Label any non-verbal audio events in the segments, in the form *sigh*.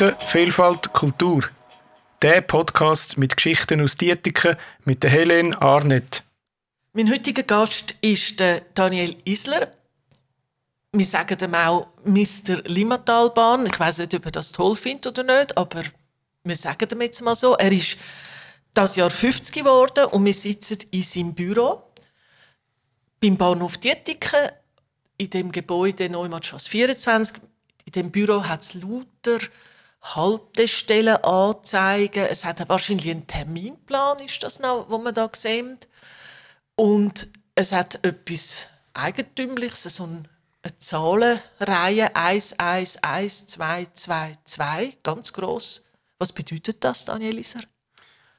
Dietiken, Vielfalt, Kultur. Der Podcast mit Geschichten aus Dietiken mit der Helene Arnett. Mein heutiger Gast ist Daniel Isler. Wir sagen ihm auch Mr. Limmatalbahn. Ich weiß nicht, ob er das toll findet oder nicht, aber wir sagen ihm jetzt mal so. Er ist das Jahr 50 geworden und wir sitzen in seinem Büro beim Bahnhof Dietiken in dem Gebäude Neumannstrasse 24 in dem Büro hat es lauter Haltestellen anzeigen. Es hat wahrscheinlich einen Terminplan, ist das noch, wo man da sieht. Und es hat etwas Eigentümliches, so eine Zahlenreihe 111222, ganz groß. Was bedeutet das, Daniel Iser?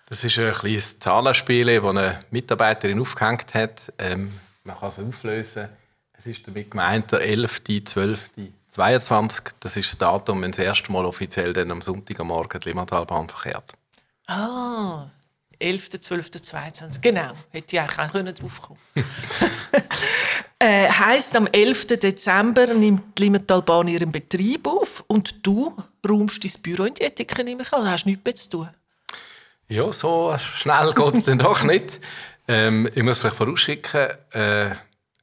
Das ist ein kleines Zahlenspiel, das eine Mitarbeiterin aufgehängt hat. Ähm, man kann es auflösen. Es ist damit gemeint, der 11., 12., 22, das ist das Datum, wenn das erste Mal offiziell dann am Sonntag am Morgen die Limmatalbahn verkehrt. Ah, 11., 12., 22. Genau, hätte ich eigentlich auch drauf kommen *laughs* *laughs* äh, Heißt, am 11. Dezember nimmt die Limmatalbahn ihren Betrieb auf und du räumst dein Büro in die Ethik, nehme ich an. Da hast du nichts mehr zu tun. Ja, so schnell *laughs* geht es dann doch nicht. Ähm, ich muss vielleicht vorausschicken, äh,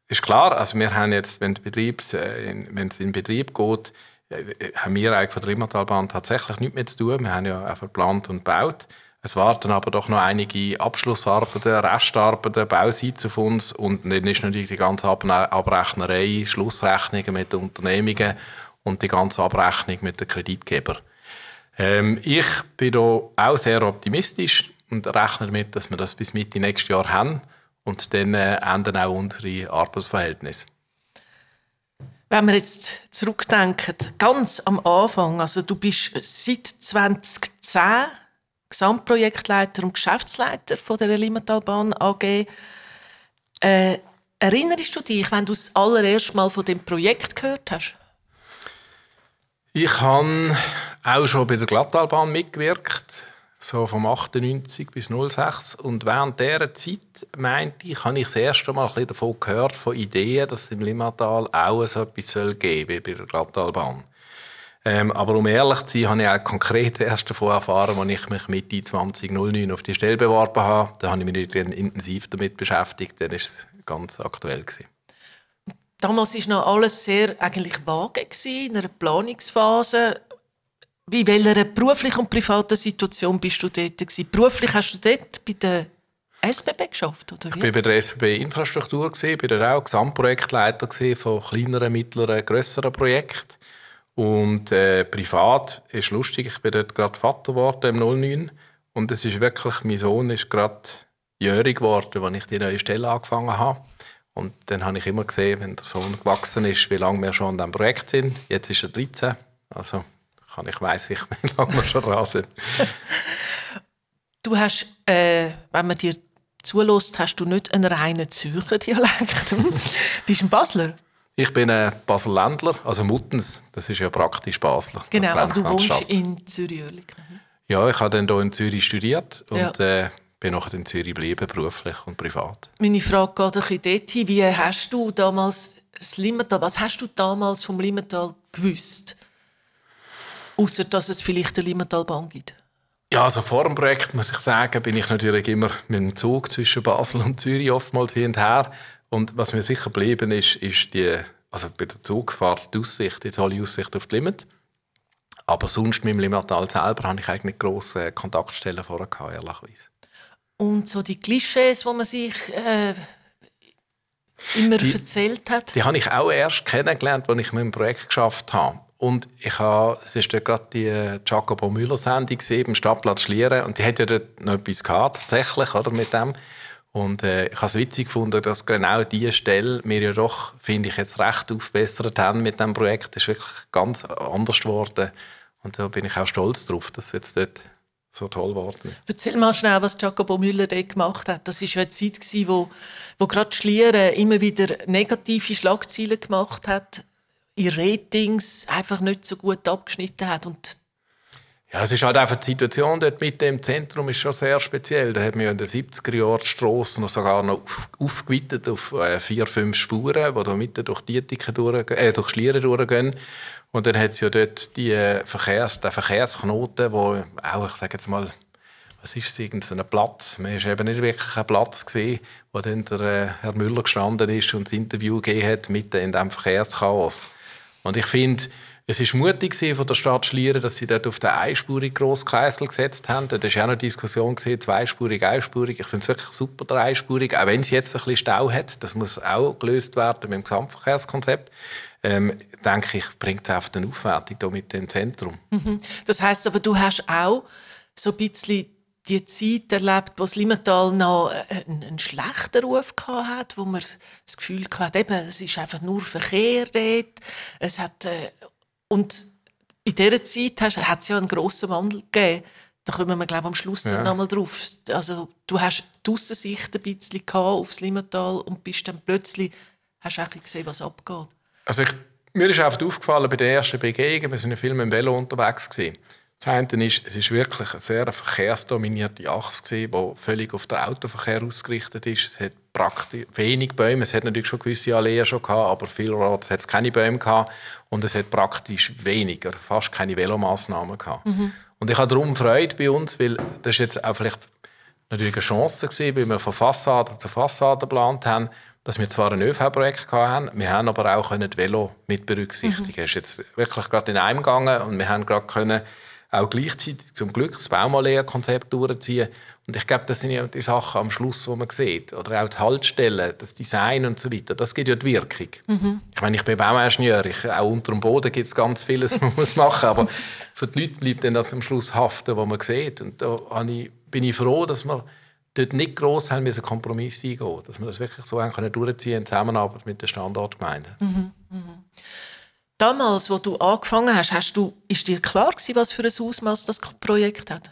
ist klar, also wir haben jetzt, wenn, Betrieb, äh, es in Betrieb geht, äh, haben wir eigentlich von der Limmatalbahn tatsächlich nichts mehr zu tun. Wir haben ja einfach geplant und gebaut. Es warten aber doch noch einige Abschlussarbeiten, Restarbeiten, Bauseiten auf uns und dann ist natürlich die ganze Abrechnerei, Schlussrechnungen mit den Unternehmungen und die ganze Abrechnung mit den Kreditgebern. Ähm, ich bin da auch sehr optimistisch und rechne damit, dass wir das bis Mitte nächstes Jahr haben und dann äh, ändern auch unsere Arbeitsverhältnisse. Wenn wir jetzt zurückdenken, ganz am Anfang, also du bist seit 2010 Gesamtprojektleiter und Geschäftsleiter von der Limmatalbahn AG. Äh, erinnerst du dich, wenn du das allererste Mal von dem Projekt gehört hast? Ich habe auch schon bei der Glattalbahn mitgewirkt so vom 98 bis 06 und während dieser Zeit meinte ich, habe ich das erste Mal ein davon gehört, von Ideen, dass es im Limmatal auch so etwas soll geben wie bei der Glattalbahn. Ähm, aber um ehrlich zu sein, habe ich auch konkret *laughs* erst davon erfahren, als ich mich Mitte 2009 auf die Stelle beworben habe. Da habe ich mich intensiv damit beschäftigt, dann war es ganz aktuell. Gewesen. Damals war noch alles sehr eigentlich vage, in einer Planungsphase. Wie welcher beruflichen und privaten Situation bist du dort gewesen? Beruflich hast du dort bei der SBB geschafft, oder? Ich war bei der SBB Infrastruktur, gewesen, bin auch Gesamtprojektleiter von kleineren, mittleren, grösseren Projekten. Und äh, privat ist lustig, ich bin dort gerade Vater geworden im 09 und es ist wirklich, mein Sohn ist gerade jährig geworden, als ich die neue Stelle angefangen habe. Und dann habe ich immer gesehen, wenn der Sohn gewachsen ist, wie lange wir schon an diesem Projekt sind. Jetzt ist er 13, also kann ich weiss ich, wie *laughs* lange wir schon dran sind. Du hast, äh, wenn man dir zulässt, hast du nicht einen reinen Zürcher Dialekt. *laughs* Bist du ein Basler? Ich bin ein Baselländler, also Muttens, das ist ja praktisch Basler. Genau, aber du wohnst Stadt. in Zürich. Ja, ich habe dann hier in Zürich studiert und ja. äh, bin nachher in Zürich geblieben, beruflich und privat. Meine Frage geht ein bisschen dorthin. Wie hast du damals das Limmental, was hast du damals vom Limmental gewusst? Außer dass es vielleicht eine Limmatalbahn gibt. Ja, also vor dem Projekt muss ich sagen, bin ich natürlich immer mit dem Zug zwischen Basel und Zürich oftmals hin und her. Und was mir sicher geblieben ist, ist die, also bei der Zugfahrt die Aussicht, die tolle Aussicht auf die Limit. Aber sonst mit dem Limmatal selber habe ich eigentlich grosse Kontaktstellen vorher gehabt, ehrlicherweise. Und so die Klischees, die man sich äh, immer die, erzählt hat? Die habe ich auch erst kennengelernt, als ich mit dem Projekt geschafft habe. Und ich habe, es ist gerade die äh, Jacopo Müller-Sendung im Stadtplatz Schlieren und die hat ja dort noch etwas gehabt, tatsächlich, oder, mit dem. Und äh, ich habe es witzig gefunden, dass genau diese Stelle wir ja doch, finde ich, jetzt recht aufbessert haben mit dem Projekt. Das ist wirklich ganz anders geworden. Und da bin ich auch stolz darauf, dass es jetzt dort so toll geworden ist. Erzähl mal schnell, was Jacopo Müller dort gemacht hat. Das war ja eine Zeit, wo, wo gerade Schlieren immer wieder negative Schlagzeilen gemacht hat ihre Ratings einfach nicht so gut abgeschnitten hat. Und Ja, es ist halt einfach die Situation dort mit dem Zentrum ist schon sehr speziell. Da haben wir in den 70er Jahren die Strasse noch sogar noch auf, aufgeweitet auf äh, vier, fünf Spuren, die da mitten durch die durch, äh, durch Schlieren durchgehen. Und dann hat es ja dort die äh, Verkehrs-, den Verkehrsknoten, wo auch, ich sage jetzt mal, was ist es, irgendein Platz. Man ist eben nicht wirklich ein Platz gesehen, wo dann der äh, Herr Müller gestanden ist und das Interview gegeben hat mitten in diesem Verkehrschaos. Und ich finde, es war mutig von der Stadt Schlieren, dass sie dort auf den einspurig Grosskreisel gesetzt haben. Da war auch eine Diskussion, gesehen, zweispurig, einspurig. Ich finde es wirklich super, der einspurig. Auch wenn es jetzt ein bisschen Stau hat, das muss auch gelöst werden mit dem Gesamtverkehrskonzept. Ähm, denke ich, bringt es auf den Aufwertung hier mit dem Zentrum. Mhm. Das heißt aber, du hast auch so ein bisschen die Zeit erlebt, wo das Limmental noch einen, einen schlechten Ruf hatte, wo man das Gefühl hatte, eben, es ist einfach nur Verkehr dort. Es hat äh, und in dieser Zeit hat es ja einen grossen Wandel gegeben. Da kommen wir, glaube ich, am Schluss ja. dann nochmal drauf. Also, du hast die Aussicht ein bisschen aufs Limmental und bist dann plötzlich, hast auch gesehen, was abgeht. Also ich, mir ist oft aufgefallen bei der ersten Begegnung, wir sind ja viel mit dem Velo unterwegs gewesen. Das eine ist, es ist wirklich eine sehr verkehrsdominierte Achse, die völlig auf den Autoverkehr ausgerichtet ist. Es hat praktisch wenig Bäume. Es hat natürlich schon gewisse Alleen schon gehabt, aber vielerorts hat es keine Bäume gehabt. Und es hat praktisch weniger, fast keine Velomaßnahmen gehabt. Mhm. Und ich habe darum Freude bei uns, weil das ist jetzt auch vielleicht natürlich eine Chance gewesen, weil wir von Fassade zu Fassade geplant haben, dass wir zwar ein ÖV-Projekt hatten, wir haben aber auch die Velo mit berücksichtigen. Mhm. Es ist jetzt wirklich gerade in einem gegangen und wir haben gerade können auch gleichzeitig zum Glück das Baumalea-Konzept durchziehen. Und ich glaube, das sind ja die Sachen am Schluss, die man sieht. Oder auch die Haltestellen, das Design und so weiter. Das gibt ja die Wirkung. Mhm. Ich meine, ich bin Bauingenieur. Ich, auch unter dem Boden gibt es ganz vieles, *laughs* was man muss machen Aber für die Leute bleibt dann das am Schluss haften, was man sieht. Und da bin ich froh, dass wir dort nicht gross haben müssen Kompromisse eingehen Dass wir das wirklich so haben können durchziehen in Zusammenarbeit mit der Standortgemeinde. Mhm. Mhm. Damals, wo du angefangen hast, hast du, ist dir klar gewesen, was für ein Ausmaß das Projekt hat?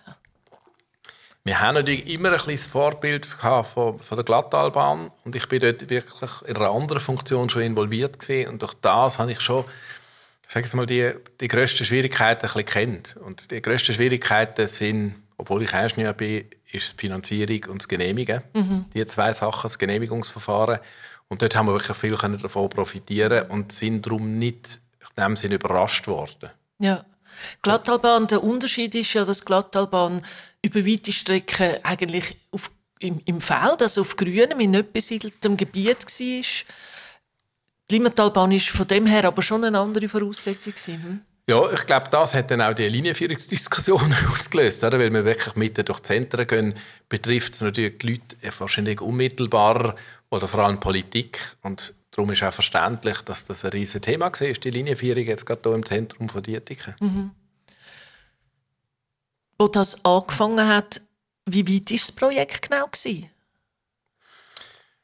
Wir haben natürlich immer ein bisschen Vorbild von, von der Glattalbahn und ich bin dort wirklich in einer anderen Funktion schon involviert gewesen. und durch das habe ich schon sag jetzt mal, die, die grössten Schwierigkeiten ein bisschen kennt. Und die grössten Schwierigkeiten sind, obwohl ich Ingenieur bin, ist die Finanzierung und das Genehmigen. Mhm. Die zwei Sachen, das Genehmigungsverfahren. Und dort haben wir wirklich viel davon profitieren und sind darum nicht in dem Sinne überrascht worden. Ja. Glattalbahn, der Unterschied ist ja, dass Glattalbahn über weite Strecken eigentlich auf, im, im Feld, also auf grünem, in nicht besiedeltem Gebiet war. Die Limmatalbahn war von dem her aber schon eine andere Voraussetzung. Hm? Ja, ich glaube, das hat dann auch die Linienführungsdiskussion *laughs* ausgelöst, oder? weil wir wirklich mitten durch die Zentren gehen, betrifft es natürlich die Leute wahrscheinlich unmittelbar oder vor allem Politik und Darum ist auch verständlich, dass das ein riesiges Thema war, die Linienführung jetzt gerade hier im Zentrum von Dietiken. Mhm. Wo das angefangen hat, wie weit war das Projekt genau? Gewesen?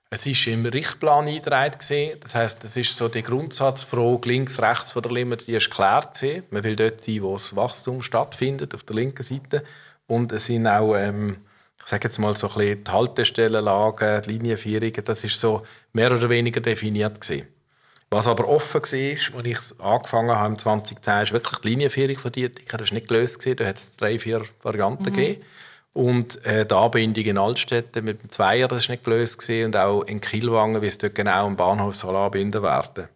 Es war im Richtplan eingetragen. Das heisst, das ist so die Grundsatzfrage links, rechts von der Limit, die ist geklärt. Man will dort sein, wo das Wachstum stattfindet, auf der linken Seite. Und es sind auch ähm, ich sage jetzt mal so ein bisschen die Haltestellenlagen, die Linienführungen, das ist so mehr oder weniger definiert gewesen. Was aber offen war, als ich angefangen habe, 2010, ist wirklich die Linienführung von Dietika. Das war nicht gelöst. Gewesen. Da hat es drei, vier Varianten mhm. gegeben. Und äh, die Anbindung in Altstädten mit dem Zweier, das war nicht gelöst. Gewesen. Und auch in Kielwangen, wie es dort genau am Bahnhof soll anbinden werden.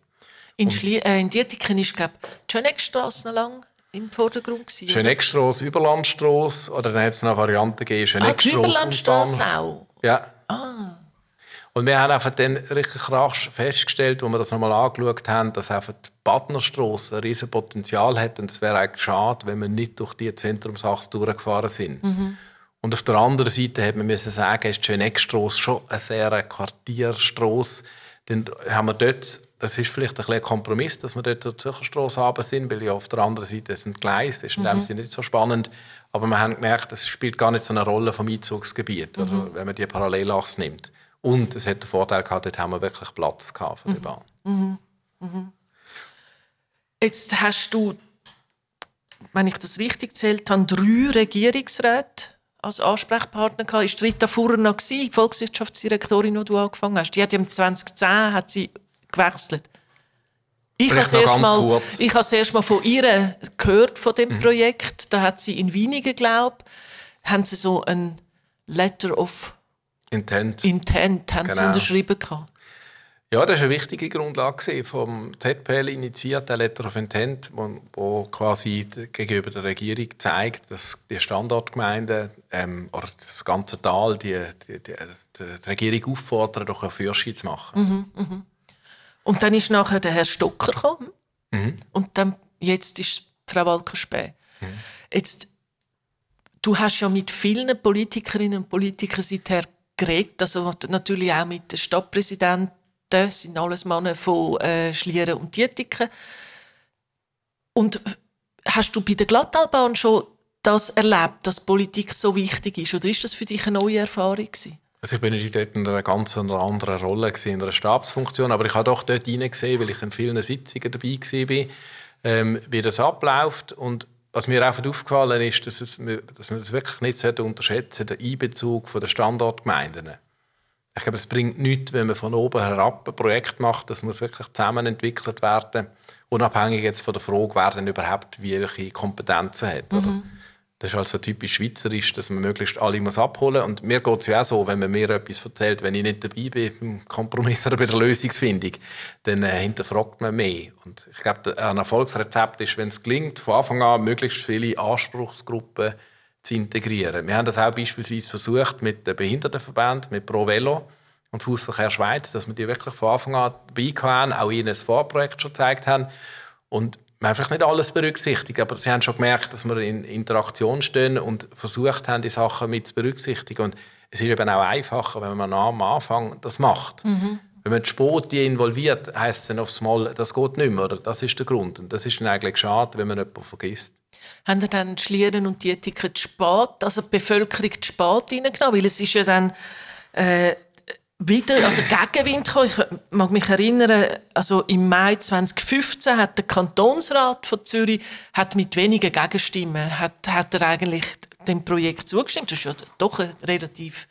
In, Schlie äh, in Dietiken ist, glaube ich, die Schöneckstrasse lang im Vordergrund gewesen? Schöneckstrasse, Überlandstrasse oder dann hat es noch Varianten gegeben, Schöneckstrasse ah, Überlandstrasse auch? Ja. Ah. Und wir haben einfach dann richtig rasch festgestellt, als wir das nochmal angeschaut haben, dass einfach die Badnerstrasse ein riesiges Potenzial hat und es wäre eigentlich schade, wenn wir nicht durch die Zentrumsachse durchgefahren sind. Mhm. Und auf der anderen Seite hat man müssen sagen, ist die Schöneckstrasse schon eine sehr Quartierstrasse. Dann haben wir dort das ist vielleicht ein, ein Kompromiss, dass wir dort zur Zürcherstrasse runter sind, weil ja auf der anderen Seite sind Gleis, das ist in mhm. dem Sinne nicht so spannend. Aber wir haben gemerkt, das spielt gar nicht so eine Rolle vom Einzugsgebiet, mhm. also wenn man die Parallelachse nimmt. Und es hat den Vorteil gehabt, dort haben wir wirklich Platz gehabt für die mhm. Bahn. Mhm. Mhm. Jetzt hast du, wenn ich das richtig zählt habe, drei Regierungsräte als Ansprechpartner gehabt. Ist Rita Fuhrer noch gewesen, Volkswirtschaftsdirektorin, die du angefangen hast? Die hat im 2010 hat sie gewechselt? Ich habe erst mal, ich habe erst mal von ihr gehört von dem mhm. Projekt. Da hat sie in Wienigen, glaube haben sie so ein Letter of Intent, Intent haben genau. sie unterschrieben gehabt. Ja, das war eine wichtige Grundlage vom ZPL initiiert, der Letter of Intent, wo, wo quasi gegenüber der Regierung zeigt, dass die Standortgemeinden ähm, oder das ganze Tal die, die, die, die Regierung auffordern, doch eine Fürsche zu machen. Mhm, mh. Und dann ist nachher der Herr Stocker gekommen mhm. und dann jetzt ist Frau Walkerspäh. Mhm. Jetzt, du hast ja mit vielen Politikerinnen und Politikern seither geredet, also natürlich auch mit den Stadtpräsidenten das sind alles Männer von äh, Schlieren und Dietiken. Und hast du bei der Glattalbahn schon das erlebt, dass Politik so wichtig ist? Oder ist das für dich eine neue Erfahrung gewesen? Also ich bin dort in einer ganz anderen Rolle, gewesen, in einer Stabsfunktion, aber ich habe doch dort hineingesehen, weil ich in vielen Sitzungen dabei war, ähm, wie das abläuft. Und was mir einfach aufgefallen ist, dass, es, dass man das wirklich nicht unterschätzen sollte, den Einbezug der Standortgemeinden. Ich glaube, es bringt nichts, wenn man von oben herab ein Projekt macht. Das muss wirklich zusammen entwickelt werden, unabhängig jetzt von der Frage, wer denn überhaupt welche Kompetenzen hat. Mhm. Das ist also typisch schweizerisch, dass man möglichst alle muss abholen muss. Und mir geht es ja auch so, wenn man mir etwas erzählt, wenn ich nicht dabei bin beim Kompromiss oder bei der Lösungsfindung, dann äh, hinterfragt man mehr. Und ich glaube, ein Erfolgsrezept ist, wenn es gelingt, von Anfang an möglichst viele Anspruchsgruppen zu integrieren. Wir haben das auch beispielsweise versucht mit den Behindertenverbänden, mit Pro Velo und Fußverkehr Schweiz, dass wir die wirklich von Anfang an dabei haben, auch ihnen ein Vorprojekt schon gezeigt haben. Und haben vielleicht nicht alles berücksichtigt, aber sie haben schon gemerkt, dass wir in Interaktion stehen und versucht haben, die Sachen mit zu berücksichtigen. Und es ist eben auch einfacher, wenn man am Anfang das macht. Mhm. Wenn man die Spote involviert, heisst es dann aufs Mal, das geht nicht mehr. Oder? Das ist der Grund. Und das ist dann eigentlich schade, wenn man jemanden vergisst. Haben Sie dann die Schlieren und die Ethik zu spät, also die Bevölkerung spät reingenommen? Weil es ist ja dann äh, wieder, also Gegenwind gekommen. Ich mag mich erinnern, also im Mai 2015 hat der Kantonsrat von Zürich hat mit wenigen Gegenstimmen hat, hat er eigentlich dem Projekt zugestimmt. Das ist ja doch eine relativ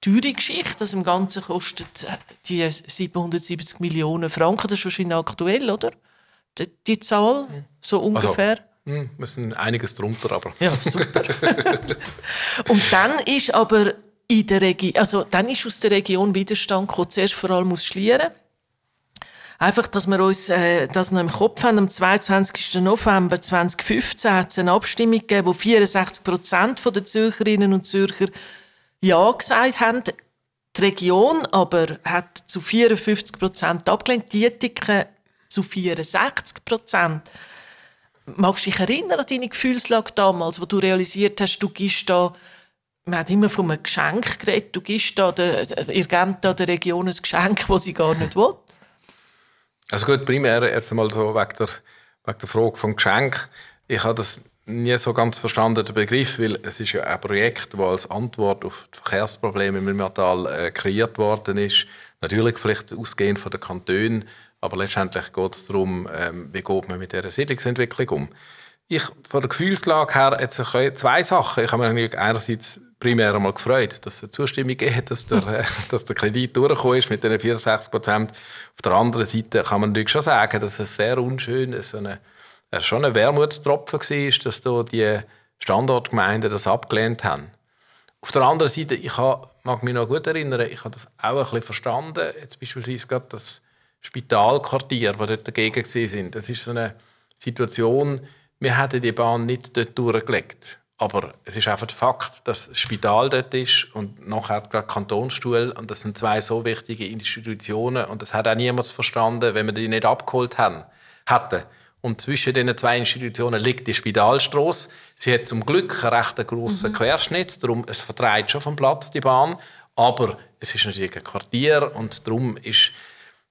teure Geschichte. Das im Ganzen kostet die 770 Millionen Franken. Das ist wahrscheinlich aktuell, oder? Die, die Zahl, so also, ungefähr. Also wir sind einiges drunter, aber. Ja, super. *laughs* und dann ist aber in der Region, also dann ist aus der Region Widerstand gekommen, zuerst vor allem aus Schlieren. Einfach, dass wir uns äh, das noch im Kopf haben. Am 22. November 2015 hat es eine Abstimmung gegeben, wo 64 Prozent der Zürcherinnen und Zürcher Ja gesagt haben. Die Region aber hat zu 54 Prozent abgelehnt, die Ethik zu 64 Prozent. Magst du dich erinnern an deine Gefühlslage damals, wo du realisiert hast, du gibst da, man hat immer von einem Geschenk geredet, du gibst da der, gebt der Region ein Geschenk, das sie gar nicht will? Also gut, primär jetzt mal so wegen der, wegen der Frage vom Geschenk. Ich habe das nie so ganz verstanden, den Begriff, weil es ist ja ein Projekt, das als Antwort auf die Verkehrsprobleme im Milmertal äh, kreiert worden ist. Natürlich vielleicht ausgehend von den Kantonen, aber letztendlich geht es darum, ähm, wie geht man mit dieser Siedlungsentwicklung um. Ich, von der Gefühlslage her, jetzt zwei Sachen. Ich habe mich einerseits primär einmal gefreut, dass es eine Zustimmung gibt, dass der, *laughs* äh, dass der Kredit durchgekommen ist mit den 64 Prozent. Auf der anderen Seite kann man natürlich schon sagen, dass es sehr unschön ist, eine, äh, schon ein Wermutstropfen war, dass da die Standortgemeinden das abgelehnt haben. Auf der anderen Seite, ich habe, mag mich noch gut erinnern, ich habe das auch ein bisschen verstanden, jetzt beispielsweise gerade das Spitalquartier, die dort dagegen sind. Das ist so eine Situation, wir hätten die Bahn nicht dort durchgelegt. Aber es ist einfach der Fakt, dass das Spital dort ist und nachher gerade Kantonsstuhl und das sind zwei so wichtige Institutionen und das hat auch niemand verstanden, wenn wir die nicht abgeholt haben, hätten. Und zwischen diesen zwei Institutionen liegt die Spitalstraße. Sie hat zum Glück einen recht grossen mhm. Querschnitt, darum es vertreibt schon vom Platz die Bahn, aber es ist natürlich ein Quartier und darum ist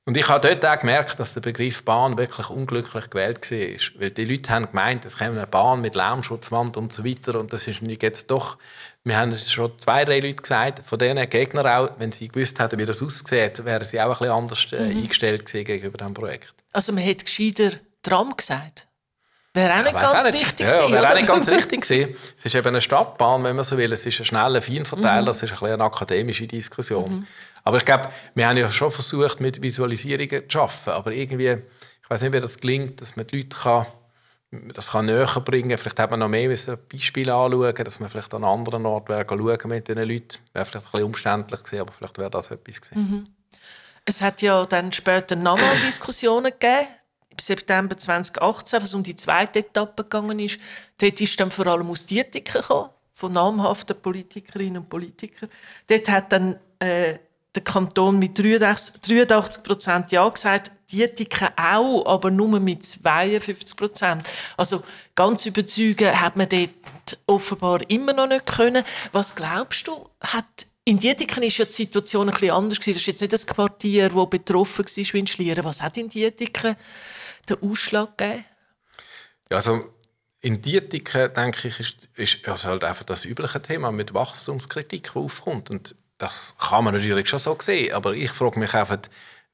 und ich habe dort auch gemerkt, dass der Begriff Bahn wirklich unglücklich gewählt war. Weil die Leute haben gemeint, es käme eine Bahn mit Lärmschutzwand und so weiter. Und das ist jetzt doch, wir haben es schon zwei, drei Leute gesagt, von denen Gegner auch, wenn sie gewusst hätten, wie das aussieht, wären sie auch ein bisschen anders äh, mhm. eingestellt gewesen gegenüber diesem Projekt. Also man hätte gescheiter Tram gesagt? Wäre auch nicht ja, ganz auch nicht. richtig ja, gewesen, Wäre auch nicht ganz richtig gewesen. Es ist eben eine Stadtbahn, wenn man so will. Es ist ein schneller Feinverteiler, mhm. es ist ein eine akademische Diskussion. Mhm. Aber ich glaube, wir haben ja schon versucht, mit Visualisierungen zu arbeiten. Aber irgendwie, ich weiß nicht, wie das gelingt, dass man die Leute kann, das kann näher bringen Vielleicht hat man noch mehr ein Beispiel anschauen, dass man vielleicht an einem anderen Ort schauen mit diesen Leuten. Wäre vielleicht ein bisschen umständlich gewesen, aber vielleicht wäre das etwas gewesen. Mhm. Es hat ja dann später nochmal *clears throat* Diskussionen gegeben. September 2018, was um die zweite Etappe gegangen ist, dort ist dann vor allem aus Dietiken gekommen, von namhaften Politikerinnen und Politikern. Dort hat dann äh, der Kanton mit 83 Prozent Ja gesagt, Dietiken auch, aber nur mit 52 Prozent. Also ganz überzeugen hat man dort offenbar immer noch nicht können. Was glaubst du, hat in Dietiken ist ja die Situation bisschen anders gewesen. Das ist jetzt nicht das Quartier, das betroffen war wie in Schlieren. Was hat in Dietiken den Ausschlag gegeben? Ja, also in Dietiken, denke ich, ist, ist also halt einfach das übliche Thema mit Wachstumskritik, die aufkommt. Und das kann man natürlich schon so sehen. Aber ich frage mich einfach,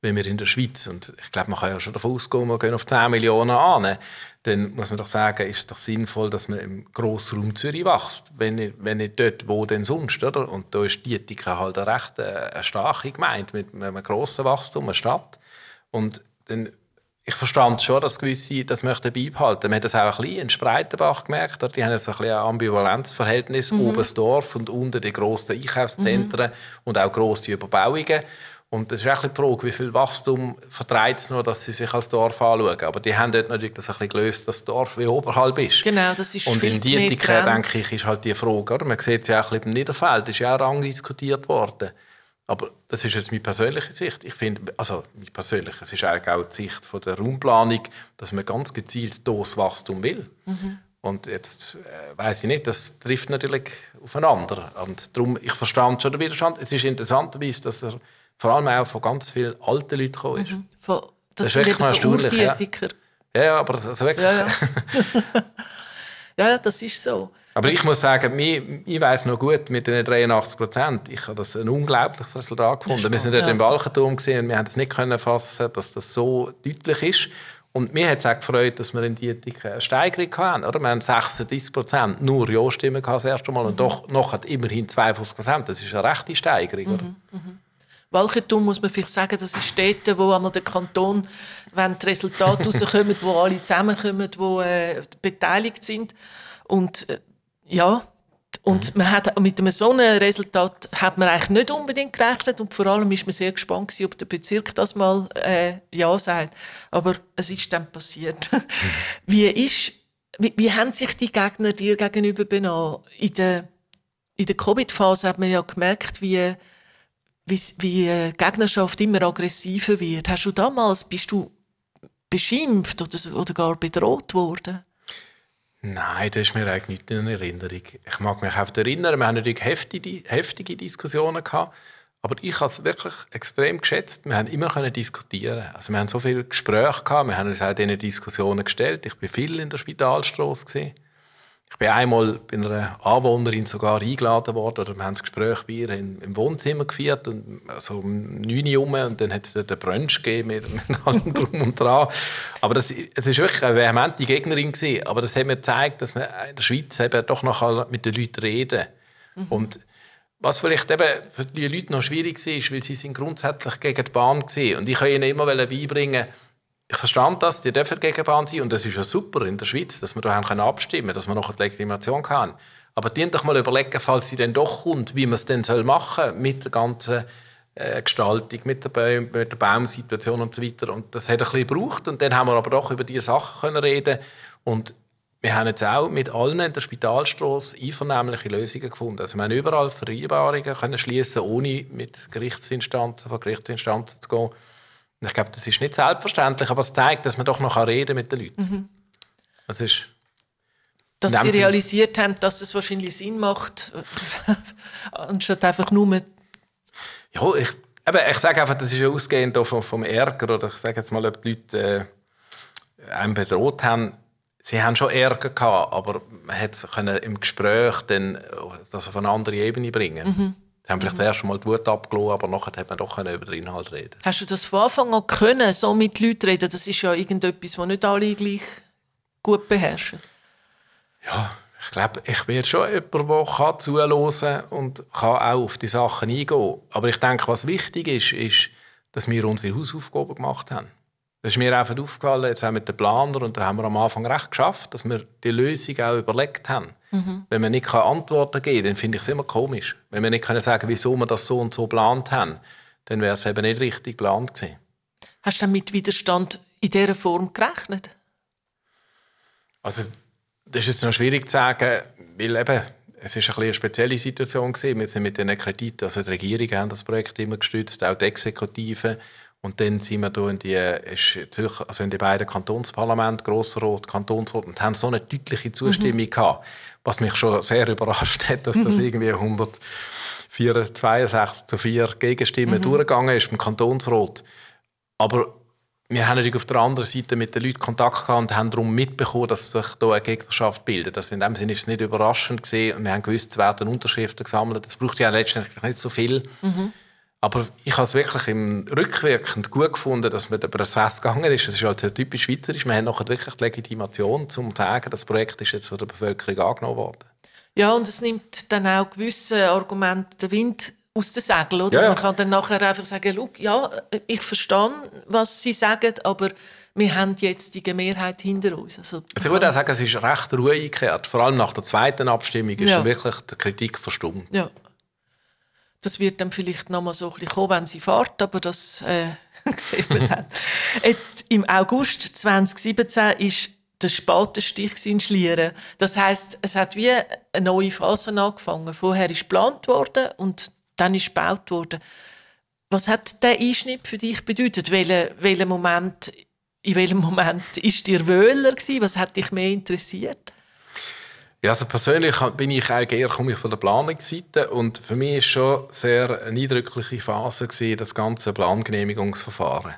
wenn wir in der Schweiz, und ich glaube, man kann ja schon davon ausgehen, wir gehen auf 10 Millionen an, dann muss man doch sagen, ist es doch sinnvoll, dass man im Grossraum Zürich wächst. Wenn nicht, wenn nicht dort, wo denn sonst, oder? Und da ist Dietika halt eine recht äh, eine starke Gemeinde mit einem grossen Wachstum, eine Stadt. Und dann, ich verstand schon, dass gewisse das möchten beibehalten. Man hat das auch ein bisschen in Spreitenbach gemerkt. Oder? Die haben jetzt ein, bisschen ein Ambivalenzverhältnis, mhm. oben das Dorf und unten die grossen Einkaufszentren mhm. und auch grosse Überbauungen. Und das ist auch die Frage, wie viel Wachstum vertreibt es nur, dass sie sich als Dorf anschauen. Aber die haben dort natürlich das ein bisschen gelöst, dass das Dorf wie oberhalb ist. Genau, das ist Und in Dietiken, denke ich, ist halt die Frage, oder? man sieht es ja auch ein bisschen im Niederfeld, ist ja auch lang diskutiert worden. Aber das ist jetzt meine persönliche Sicht. Ich finde, also meine persönliche, es ist eigentlich auch die Sicht von der Raumplanung, dass man ganz gezielt das Wachstum will. Mhm. Und jetzt äh, weiß ich nicht, das trifft natürlich aufeinander. Und darum, ich verstand schon den Widerstand. Es ist interessanterweise, dass er vor allem auch von ganz vielen alten Leuten gekommen ist. Mhm. Von, das, das ist echt so Urdietiker. Ja. ja, aber das, also wirklich. Ja, *laughs* ja. ja, das ist so. Aber das ich muss sagen, ich, ich weiß noch gut, mit den 83 Prozent, ich habe das ein unglaubliches Resultat gefunden. Wir sind dort ja. im Walchenturm gesehen und wir haben es nicht können fassen, dass das so deutlich ist. Und mir hat es auch gefreut, dass wir in Dietik eine Steigerung hatten. Oder? Wir haben 36 Prozent nur Ja-Stimmen das erste Mal mhm. und doch noch hat immerhin 52 Prozent. Das ist eine rechte Steigerung. Oder? Mhm. Walchentum muss man vielleicht sagen, das ist Städte, wo einmal der Kanton, wenn die Resultate *laughs* rauskommen, wo alle zusammenkommen, wo äh, beteiligt sind. Und äh, ja, und mhm. man hat, mit einem so einem Resultat hat man eigentlich nicht unbedingt gerechnet und vor allem ist man sehr gespannt gewesen, ob der Bezirk das mal äh, ja sagt. Aber es ist dann passiert. Mhm. *laughs* Wie ist, wie, wie haben sich die Gegner dir gegenüber benommen? In der, in der Covid-Phase hat man ja gemerkt, wie wie, wie äh, Gegnerschaft immer aggressiver wird. Hast du damals, bist du beschimpft oder, oder gar bedroht worden? Nein, das ist mir eigentlich nicht in Erinnerung. Ich mag mich auch erinnern, wir haben natürlich heftige, heftige Diskussionen gehabt, aber ich habe es wirklich extrem geschätzt. Wir haben immer können diskutieren. Also wir haben so viele Gespräche gehabt, wir haben uns auch diese Diskussionen gestellt. Ich war viel in der Spitalstraße gewesen. Ich bin einmal bei einer Anwohnerin sogar eingeladen worden, oder wir haben das Gespräch bei ihr im, Wohnzimmer geführt, und so um 9 Uhr und dann hat es den Brunch gegeben mit, *laughs* mit allem drum und dran. Aber das, es ist wirklich eine vehemente Gegnerin gewesen, aber das hat mir gezeigt, dass man in der Schweiz eben doch noch mit den Leuten reden mhm. und was vielleicht eben für die Leute noch schwierig ist, weil sie sind grundsätzlich gegen die Bahn waren. Und ich kann ihnen immer beibringen, ich verstand das, die dürfen Gegenbahn sein und das ist ja super in der Schweiz, dass wir da haben abstimmen können, dass wir noch eine Legitimation kann. Aber die doch mal überlegen, falls sie dann doch kommt, wie man es dann soll machen mit der ganzen äh, Gestaltung, mit der, Baum, mit der Baumsituation und so weiter. Und das hat ein bisschen gebraucht und dann haben wir aber doch über diese Sachen können reden und wir haben jetzt auch mit allen in der Spitalstraße einvernehmliche Lösungen gefunden. Also wir haben überall Vereinbarungen können schließen, ohne mit Gerichtsinstanzen, von Gerichtsinstanzen zu gehen. Ich glaube, das ist nicht selbstverständlich, aber es zeigt, dass man doch noch reden mit den Leuten. Mhm. Das ist dass sie realisiert haben, dass es wahrscheinlich Sinn macht, *laughs* anstatt einfach nur Ja, ich, eben, ich sage einfach, das ist ja ausgehend vom, vom Ärger, oder ich sage jetzt mal, ob die Leute äh, einen bedroht haben, sie haben schon Ärger gehabt, aber man konnte im Gespräch dann das auf eine andere Ebene bringen. Mhm. Sie haben vielleicht mhm. erst mal die Wut abgelassen, aber nachher hat man doch über den Inhalt reden Hast du das von Anfang an können, so mit Leuten reden? Das ist ja irgendetwas, was nicht alle gleich gut beherrschen. Ja, ich glaube, ich bin schon jemand, der zuhören und kann auch auf die Sachen eingehen. Aber ich denke, was wichtig ist, ist, dass wir unsere Hausaufgaben gemacht haben. Das ist mir einfach aufgefallen, jetzt auch mit den Planer, und da haben wir am Anfang recht geschafft, dass wir die Lösung auch überlegt haben. Mhm. Wenn wir nicht Antworten geben kann, dann finde ich es immer komisch. Wenn wir nicht können sagen wieso wir das so und so geplant haben, dann wäre es eben nicht richtig geplant gewesen. Hast du mit Widerstand in dieser Form gerechnet? Also, das ist jetzt noch schwierig zu sagen, weil eben, es ist ein eine spezielle Situation gewesen. Wir sind mit diesen Krediten, also die Regierung haben das Projekt immer gestützt, auch die Exekutive. Und dann sind wir da in die, also in die beiden Kantonsparlamente, Grossrot, Kantonsrot, und haben so eine deutliche Zustimmung mhm. gehabt, was mich schon sehr überrascht hat, dass das mhm. irgendwie 162 zu 4 Gegenstimmen mhm. durchgegangen ist im Kantonsrat. Aber wir haben natürlich auf der anderen Seite mit den Leuten Kontakt gehabt und haben darum mitbekommen, dass sich hier eine Gegnerschaft bildet. Das in dem Sinne ist es nicht überraschend gesehen. Wir haben gewusst, es werden Unterschriften gesammelt. Das braucht ja letztendlich nicht so viel. Mhm. Aber ich habe es wirklich im rückwirkend gut gefunden, dass man den Prozess gegangen ist. Es ist halt typisch schweizerisch. Wir haben nachher wirklich die Legitimation, um zu sagen, das Projekt ist jetzt von der Bevölkerung angenommen worden. Ja, und es nimmt dann auch gewisse Argumente den Wind aus den Segeln, oder? Ja, ja. Man kann dann nachher einfach sagen, ja, ich verstehe, was Sie sagen, aber wir haben jetzt die Mehrheit hinter uns. Also, also ich würde auch sagen, es ist recht ruhig gekehrt. Vor allem nach der zweiten Abstimmung ist ja. wirklich die Kritik verstummt. Ja. Das wird dann vielleicht noch mal so ein bisschen kommen, wenn sie fährt, aber das äh, *laughs* sehen wir dann. *laughs* Jetzt im August 2017 ist der Spatenstich in Schlieren. Das heißt, es hat wie eine neue Phase angefangen. Vorher ist geplant worden und dann ist gebaut worden. Was hat der Einschnitt für dich bedeutet? Welcher, welcher Moment, in welchem Moment ist dir wöhler gewesen? Was hat dich mehr interessiert? Ja, also persönlich bin ich eigentlich eher komme ich von der Planungsseite und für mich ist schon sehr eine eindrückliche Phase gewesen, das ganze Plangenehmigungsverfahren,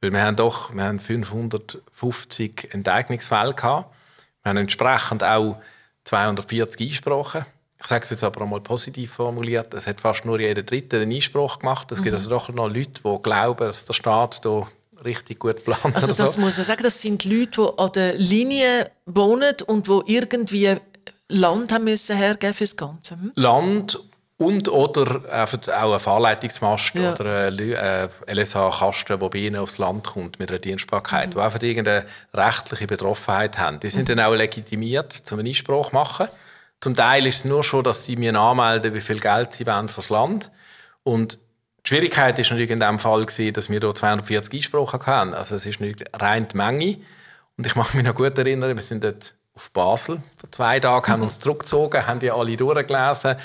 weil wir haben doch wir haben 550 Enteignungsfälle gehabt, wir haben entsprechend auch 240 Einsprachen. Ich sage es jetzt aber einmal positiv formuliert, es hat fast nur jeder Dritte einen Einspruch gemacht. Es mhm. gibt also doch noch Leute, die glauben, dass der Staat hier richtig gut plant. Also das so. muss man sagen, das sind Leute, die an der Linie wohnen und die irgendwie Land haben müssen hergeben für das Ganze? Hm? Land und oder auch ein Fahrleitungsmast ja. oder ein äh, LSA-Kasten, der bei ihnen aufs Land kommt mit einer Dienstbarkeit, mhm. die einfach irgendeine rechtliche Betroffenheit haben. Die sind mhm. dann auch legitimiert, zum einen Einspruch zu machen. Zum Teil ist es nur schon, dass sie mir anmelden, wie viel Geld sie wollen fürs Land. Und die Schwierigkeit ist natürlich in dem Fall gewesen, dass wir hier 240 Einsprachen hatten. Also es ist nicht rein die Menge. Und ich mag mich noch gut erinnern, wir sind dort auf Basel vor zwei Tagen, haben mhm. uns zurückgezogen, haben die alle durchgelesen,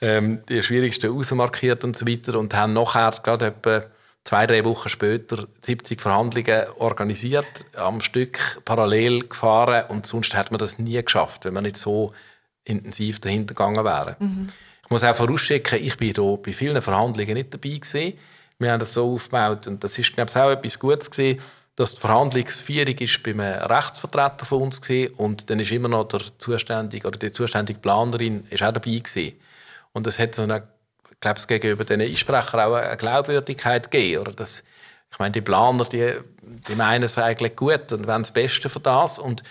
ähm, die schwierigsten ausmarkiert und so weiter und haben nachher gerade etwa zwei, drei Wochen später 70 Verhandlungen organisiert, am Stück parallel gefahren und sonst hätte man das nie geschafft, wenn man nicht so intensiv dahinter gegangen wäre. Mhm. Ich muss auch vorausschicken, ich bin hier bei vielen Verhandlungen nicht dabei gewesen. Wir haben das so aufgebaut und das ist, glaube ich, auch etwas Gutes gewesen, dass die Verhandlungsführung ist bei einem Rechtsvertreter von uns gewesen, und dann ist immer noch der zuständige oder die zuständige Planerin ist auch dabei gewesen. Und es hat so eine, glaube, es gegenüber den Einsprechern auch eine Glaubwürdigkeit gegeben. Oder das, ich meine, die Planer, die, die meinen es eigentlich gut und wollen das Beste für das. Und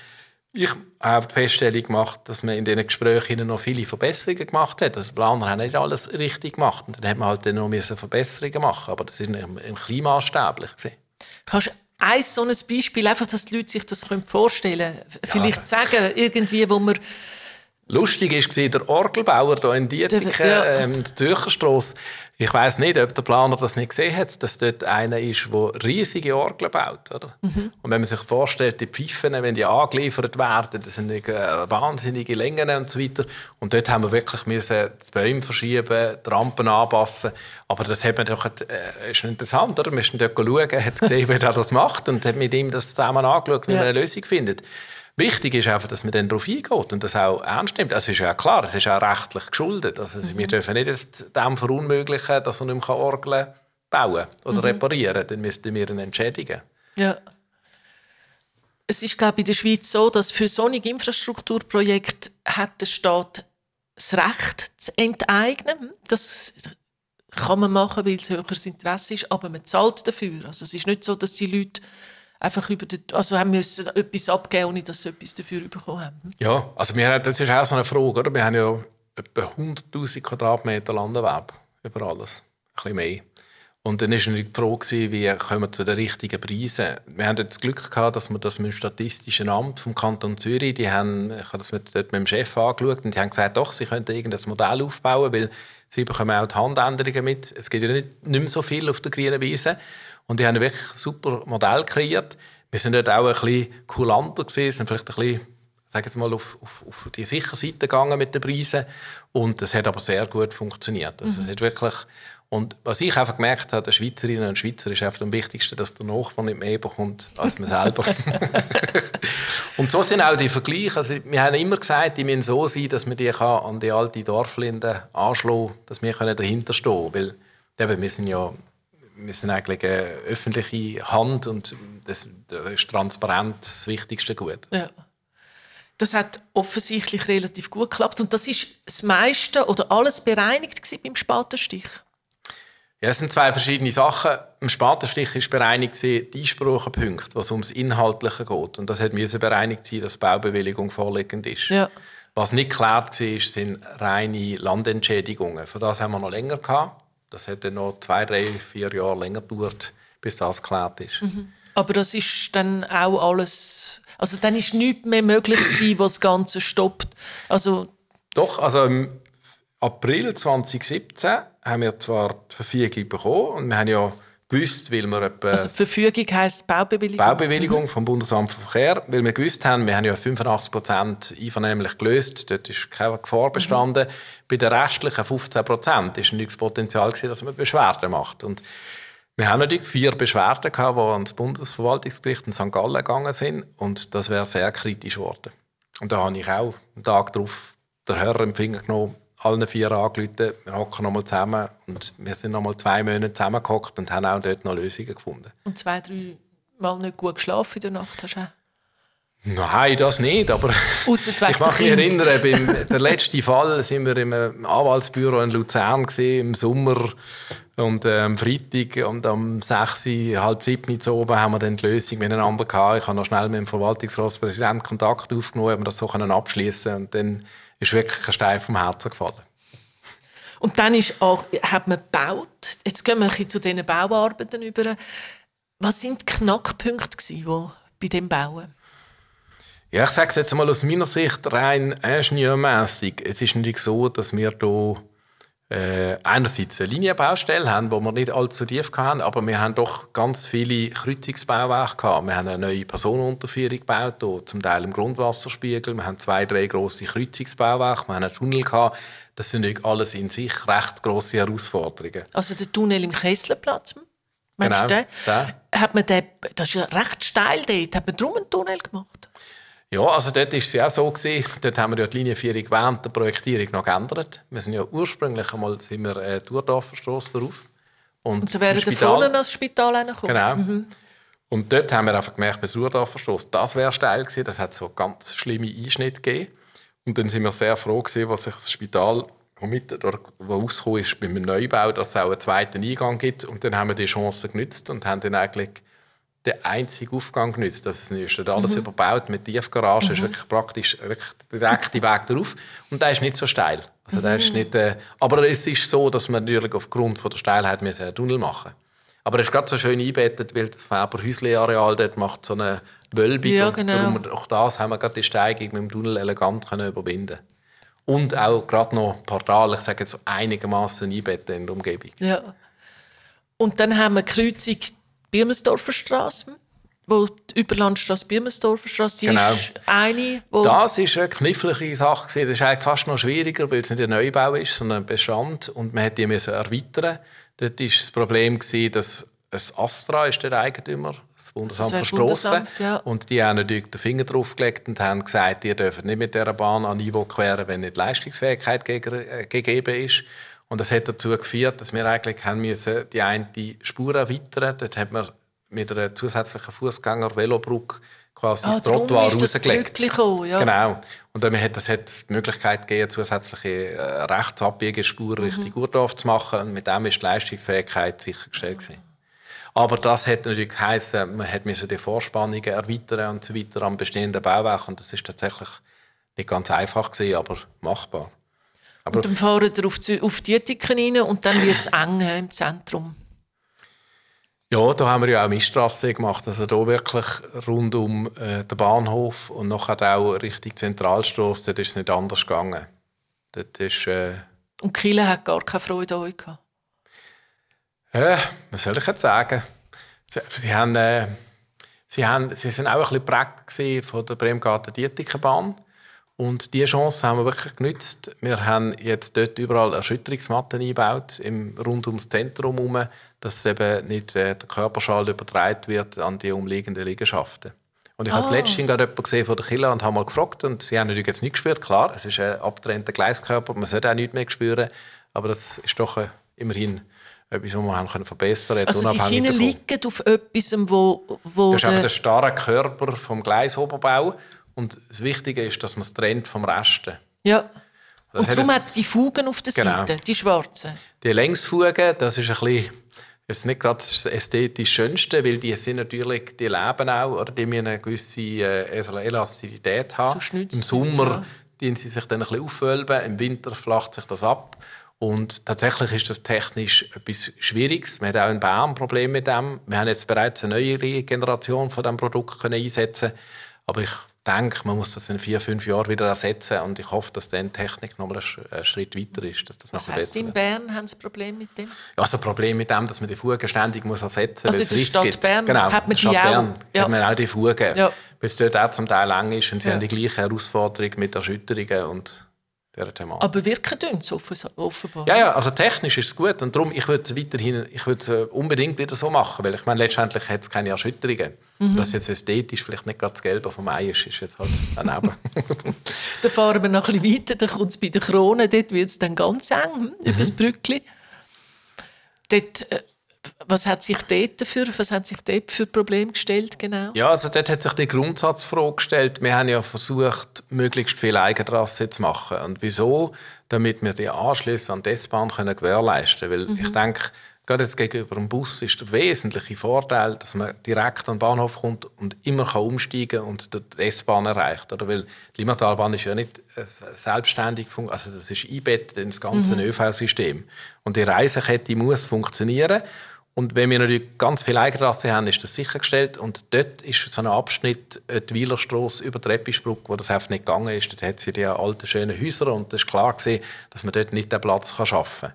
ich habe die Feststellung gemacht, dass man in diesen Gesprächen noch viele Verbesserungen gemacht hat. Also die Planer haben nicht alles richtig gemacht. Und dann hat man halt dann noch Verbesserungen machen Aber das war im, im Kleinmaßstablich. Kannst ein so ein Beispiel, einfach, dass die Leute sich das vorstellen können. Vielleicht ja. sagen, irgendwie, wo man Lustig war der Orgelbauer hier in Dietiken, ja. ähm, der Zürcherstrasse. Ich weiß nicht, ob der Planer das nicht gesehen hat, dass dort einer ist, der riesige Orgeln baut. Oder? Mhm. Und wenn man sich vorstellt, die Pfeifen, wenn die angeliefert werden, das sind äh, wahnsinnige Längen und so weiter. Und dort haben wir wirklich müssen die Bäume verschieben, die Rampen anpassen. Aber das hat man doch, äh, ist interessant, oder? Wir sind dort schauen, hat gesehen, *laughs* wie er das macht und hat mit ihm das zusammen angeschaut, wie ja. man eine Lösung findet. Wichtig ist einfach, dass man dann darauf eingeht und das auch ernst nimmt. Also es ist ja klar, es ist auch rechtlich geschuldet. Also mhm. Wir dürfen nicht jetzt dem verunmöglichen, dass er nicht mehr Orgeln bauen oder mhm. reparieren Dann müssten wir ihn entschädigen. Ja. Es ist, glaube ich, in der Schweiz so, dass für solche Infrastrukturprojekte hat der Staat das Recht zu enteignen. Das kann man machen, weil es höheres Interesse ist, aber man zahlt dafür. Also es ist nicht so, dass die Leute einfach über die, also haben müssen etwas abgeben, ohne dass sie etwas dafür bekommen haben. Ja, also wir, das ist auch so eine Frage, oder? Wir haben ja etwa 100'000 Quadratmeter Landerwerb über alles, ein bisschen mehr. Und dann war die Frage, wie kommen wir zu den richtigen Preisen. Wir haben das Glück gehabt, dass wir das mit dem Statistischen Amt vom Kanton Zürich, die haben, ich habe das mit, dort mit dem Chef angeschaut und die haben gesagt, doch, sie könnten irgendein Modell aufbauen, weil sie bekommen auch die Handänderungen mit. Es geht ja nicht, nicht mehr so viel auf der grünen Wiese. Und die haben wirklich ein super Modell kreiert. Wir sind dort auch ein bisschen kulanter gewesen, sind vielleicht ein bisschen sage jetzt mal, auf, auf, auf die sichere Seite gegangen mit den Preisen. Und das hat aber sehr gut funktioniert. Also, mhm. es hat wirklich, und was ich einfach gemerkt habe, der Schweizerinnen und Schweizer ist einfach am wichtigsten, dass der Nachbar nicht mehr bekommt als man selber. *laughs* und so sind auch die Vergleiche. Also wir haben immer gesagt, die müssen so sein, dass man die kann an die alte Dorflinde anschlagen dass wir dahinter stehen können. Weil eben, wir sind ja wir sind eigentlich eine öffentliche Hand und das, das ist transparent das wichtigste Gut. Ja. Das hat offensichtlich relativ gut geklappt und das ist das meiste oder alles bereinigt beim Spatenstich. Ja, es sind zwei verschiedene Sachen. Im Spatenstich ist bereinigt die Einsprachepunkte, was ums Inhaltliche geht. Und das hat müssen bereinigt sein, dass die Baubewilligung vorliegend ist. Ja. Was nicht geklärt war, sind reine Landentschädigungen. Für das haben wir noch länger gehabt. Das hätte noch zwei, drei, vier Jahre länger gedauert, bis das geklärt ist. Mhm. Aber das ist dann auch alles. Also dann ist nichts mehr möglich gewesen, was das Ganze stoppt. Also Doch, also im April 2017 haben wir zwar die Verfügung bekommen und wir haben ja gewusst, weil wir etwa... Also Verfügung heisst Baubewilligung? Baubewilligung mhm. vom Bundesamt für Verkehr, weil wir gewusst haben, wir haben ja 85 Prozent einvernehmlich gelöst, dort ist keine Gefahr bestanden. Mhm. Bei den restlichen 15 Prozent war ein Potenzial, gewesen, dass man Beschwerden macht. Und wir haben natürlich vier Beschwerden gehabt, die ans Bundesverwaltungsgericht in St. Gallen gegangen sind und das wäre sehr kritisch geworden. Und da habe ich auch einen Tag darauf den Hörer im Finger genommen, allen vier angerufen, wir hocken nochmal zusammen und wir sind nochmal zwei Monate zusammengehockt und haben auch dort noch Lösungen gefunden. Und zwei, drei Mal nicht gut geschlafen in der Nacht hast du auch? Nein, das nicht, aber *laughs* ich mag mich erinnern, beim *laughs* der letzten Fall sind wir im Anwaltsbüro in Luzern gewesen, im Sommer und äh, am Freitag und am 6, halb 7 Uhr oben haben wir dann die Lösung miteinander gehabt. Ich habe noch schnell mit dem Verwaltungsratspräsidenten Kontakt aufgenommen, ob wir das so abschließen und dann ist wirklich ein Stein vom Herzen gefallen. Und dann ist auch, hat man gebaut. Jetzt gehen wir ein zu diesen Bauarbeiten über. Was sind die Knackpunkte gewesen, bei dem Bauen? Ja, ich sage es jetzt mal aus meiner Sicht rein ingenieurmässig. Es ist nicht so, dass wir hier äh, einerseits eine Linienbaustelle haben, wo wir nicht allzu tief haben, aber wir haben doch ganz viele Kreuzungsbauwerke gehabt. Wir haben eine neue Personenunterführung gebaut, hier, zum Teil im Grundwasserspiegel. Wir haben zwei, drei große Kreuzungsbauwerke. Wir haben einen Tunnel gehabt. Das sind nicht alles in sich recht große Herausforderungen. Also der Tunnel im Kesselplatz? Meinst genau, den? Hat man den, das ist ja recht steil dort. Hat man drum einen Tunnel gemacht? Ja, also dort war es ja auch so. Gewesen. Dort haben wir ja die Linienführung während der Projektierung noch geändert. Wir sind ja ursprünglich einmal sind wir äh, Durdorferstrasse drauf. Und, und da wäre da vorne das Spital reingekommen? Genau. Mhm. Und dort haben wir einfach gemerkt, bei der Durdorferstrasse, das wäre steil gewesen. Das hat so ganz schlimme Einschnitte gegeben. Und dann sind wir sehr froh gewesen, was sich das Spital mit, oder, wo rausgekommen ist beim Neubau, dass es auch einen zweiten Eingang gibt. Und dann haben wir die Chance genützt und haben dann eigentlich der einzige Aufgang genützt. Das ist nicht alles mhm. überbaut mit Tiefgarage, mhm. ist wirklich praktisch wirklich direkt der Weg darauf. Und der ist nicht so steil. Also mhm. der ist mhm. nicht, äh, aber es ist so, dass man natürlich aufgrund von der Steilheit einen Tunnel machen Aber er ist gerade so schön eingebettet, weil das Faber Häusle-Areal dort macht so eine Wölbung. Ja, genau. und darum, auch das haben wir gerade die Steigung mit dem Tunnel elegant können überwinden Und auch gerade noch Portal, ich sage jetzt einigermaßen einbetten in der Umgebung. Ja. Und dann haben wir die Kreuzung Birmensdorfer Straße, wo die Überlandstraße Birmensdorfer Straße genau. ist eine, wo Das ist eine knifflige Sache Das ist eigentlich fast noch schwieriger, weil es nicht ein Neubau ist, sondern ein Bestand und man hätte die müssen erweitern. Dort ist das Problem gewesen, dass das Astra ist der Eigentümer, das Bundesamt das ja. und die haben natürlich den Finger drauf gelegt und haben gesagt, ihr dürft nicht mit dieser Bahn an Niveau queren, wenn nicht Leistungsfähigkeit äh, gegeben ist. Und das hat dazu geführt, dass wir eigentlich haben müssen die eine Spur erweitern Dort hat man mit einer zusätzlichen Fußgänger-Velobrücke quasi ah, das Trottoir rausgelegt. Ja. Genau. Und dann hat das hat die Möglichkeit gegeben, zusätzliche äh, Rechtsabbiegespuren mhm. Richtung Urdorf zu machen. Und mit dem ist die Leistungsfähigkeit sichergestellt gewesen. Aber das hat natürlich geheißen, man hat die Vorspannungen erweitern und so weiter am bestehenden Bauwerk. Und das ist tatsächlich nicht ganz einfach gewesen, aber machbar. Aber und dann fahren wir auf, auf die Etiken rein und dann wird es eng im Zentrum. Ja, da haben wir ja auch Miststrasse gemacht. Also da wirklich rund um äh, den Bahnhof und nachher auch Richtung Zentralstrasse, dort ist es nicht anders gegangen. Dort ist, äh, Und Kiel hat gar keine Freude an euch gehabt. äh, was soll ich jetzt sagen? Sie, sie, haben, äh, sie, haben, sie sind auch ein bisschen geprägt von der Bremgarten-Dietikenbahn. Und diese Chance haben wir wirklich genützt. Wir haben jetzt dort überall Erschütterungsmatten eingebaut, im, rund ums Zentrum herum, dass eben nicht äh, der Körperschall übertragen wird an die umliegenden Liegenschaften. Und ich habe Ah. das letzte gerade jemanden gesehen von der Kille und habe mal gefragt und sie haben natürlich jetzt nicht gespürt. Klar, es ist ein abgetrennter Gleiskörper, man sollte auch nichts mehr spüren, aber das ist doch äh, immerhin etwas, was wir haben können verbessern können, Also die Schienen liegen auf etwas, wo, wo das ist einfach der starre Körper vom Gleisoberbau und das Wichtige ist, dass man es trennt vom Resten. ja. Das Und darum hat es die Fugen auf der Genau. Seite, die schwarzen. Die Längsfugen, das ist ein bisschen, jetzt nicht gerade das ästhetisch Schönste, weil die sind natürlich, die leben auch, oder die müssen eine gewisse äh, Elastizität haben. So Im Sommer ja. sie sich dann ein bisschen aufwölben, im Winter flacht sich das ab. Und tatsächlich ist das technisch etwas Schwieriges. Wir haben auch in Bern ein Problem mit dem. Wir haben jetzt bereits eine neuere Generation von diesem Produkt können einsetzen aber ich denke, man muss das in vier, fünf Jahren wieder ersetzen und ich hoffe, dass dann die Technik noch mal einen Sch- einen Schritt weiter ist. Dass das Was heisst in. Bern haben sie ein Problem mit dem? Ja, also ein Problem mit dem, dass man die Fugen ständig muss ersetzen muss, Also weil es Stadt gibt. Bern genau, hat man die Stadt auch. Bern Ja. hat man auch die Fugen, Ja. weil es dort auch zum Teil lang ist und sie Ja. haben die gleiche Herausforderung mit Erschütterungen und dieser Thematik. Aber wirken tun sie offen- offenbar. Ja, ja, also technisch ist es gut und darum, ich würde es weiterhin, ich würde es äh, unbedingt wieder so machen, weil ich meine, letztendlich hat es keine Erschütterungen. Mhm. Dass jetzt ästhetisch vielleicht nicht gerade das Gelbe vom Ei ist, ist jetzt halt daneben. *laughs* Dann fahren wir noch ein bisschen weiter, dann kommt es bei der Krone, dort wird es dann ganz eng, hm, über Mhm. das Brückli. Dort, äh, was hat sich dort für, was hat sich dort für Probleme gestellt, genau? Ja, also dort hat sich die Grundsatzfrage gestellt. Wir haben ja versucht, möglichst viel Eigentrasse zu machen. Und wieso? Damit wir die Anschlüsse an die S-Bahn können gewährleisten können. Weil ich denke, gerade jetzt gegenüber dem Bus ist der wesentliche Vorteil, dass man direkt an den Bahnhof kommt und immer kann umsteigen und die S-Bahn erreicht. Oder? Weil die Limmatalbahn ist ja nicht äh, selbstständig, also das ist einbettet in das ganze ÖV-System. Und die Reisekette muss funktionieren. Und wenn wir natürlich ganz viel Eigenrasse haben, ist das sichergestellt. Und dort ist so ein Abschnitt, äh, die Wielerstrasse über die Reppisbrücke, wo das einfach nicht gegangen ist. Dort hat sie die alten, schönen Häuser und es ist klar gewesen, dass man dort nicht den Platz kann schaffen kann.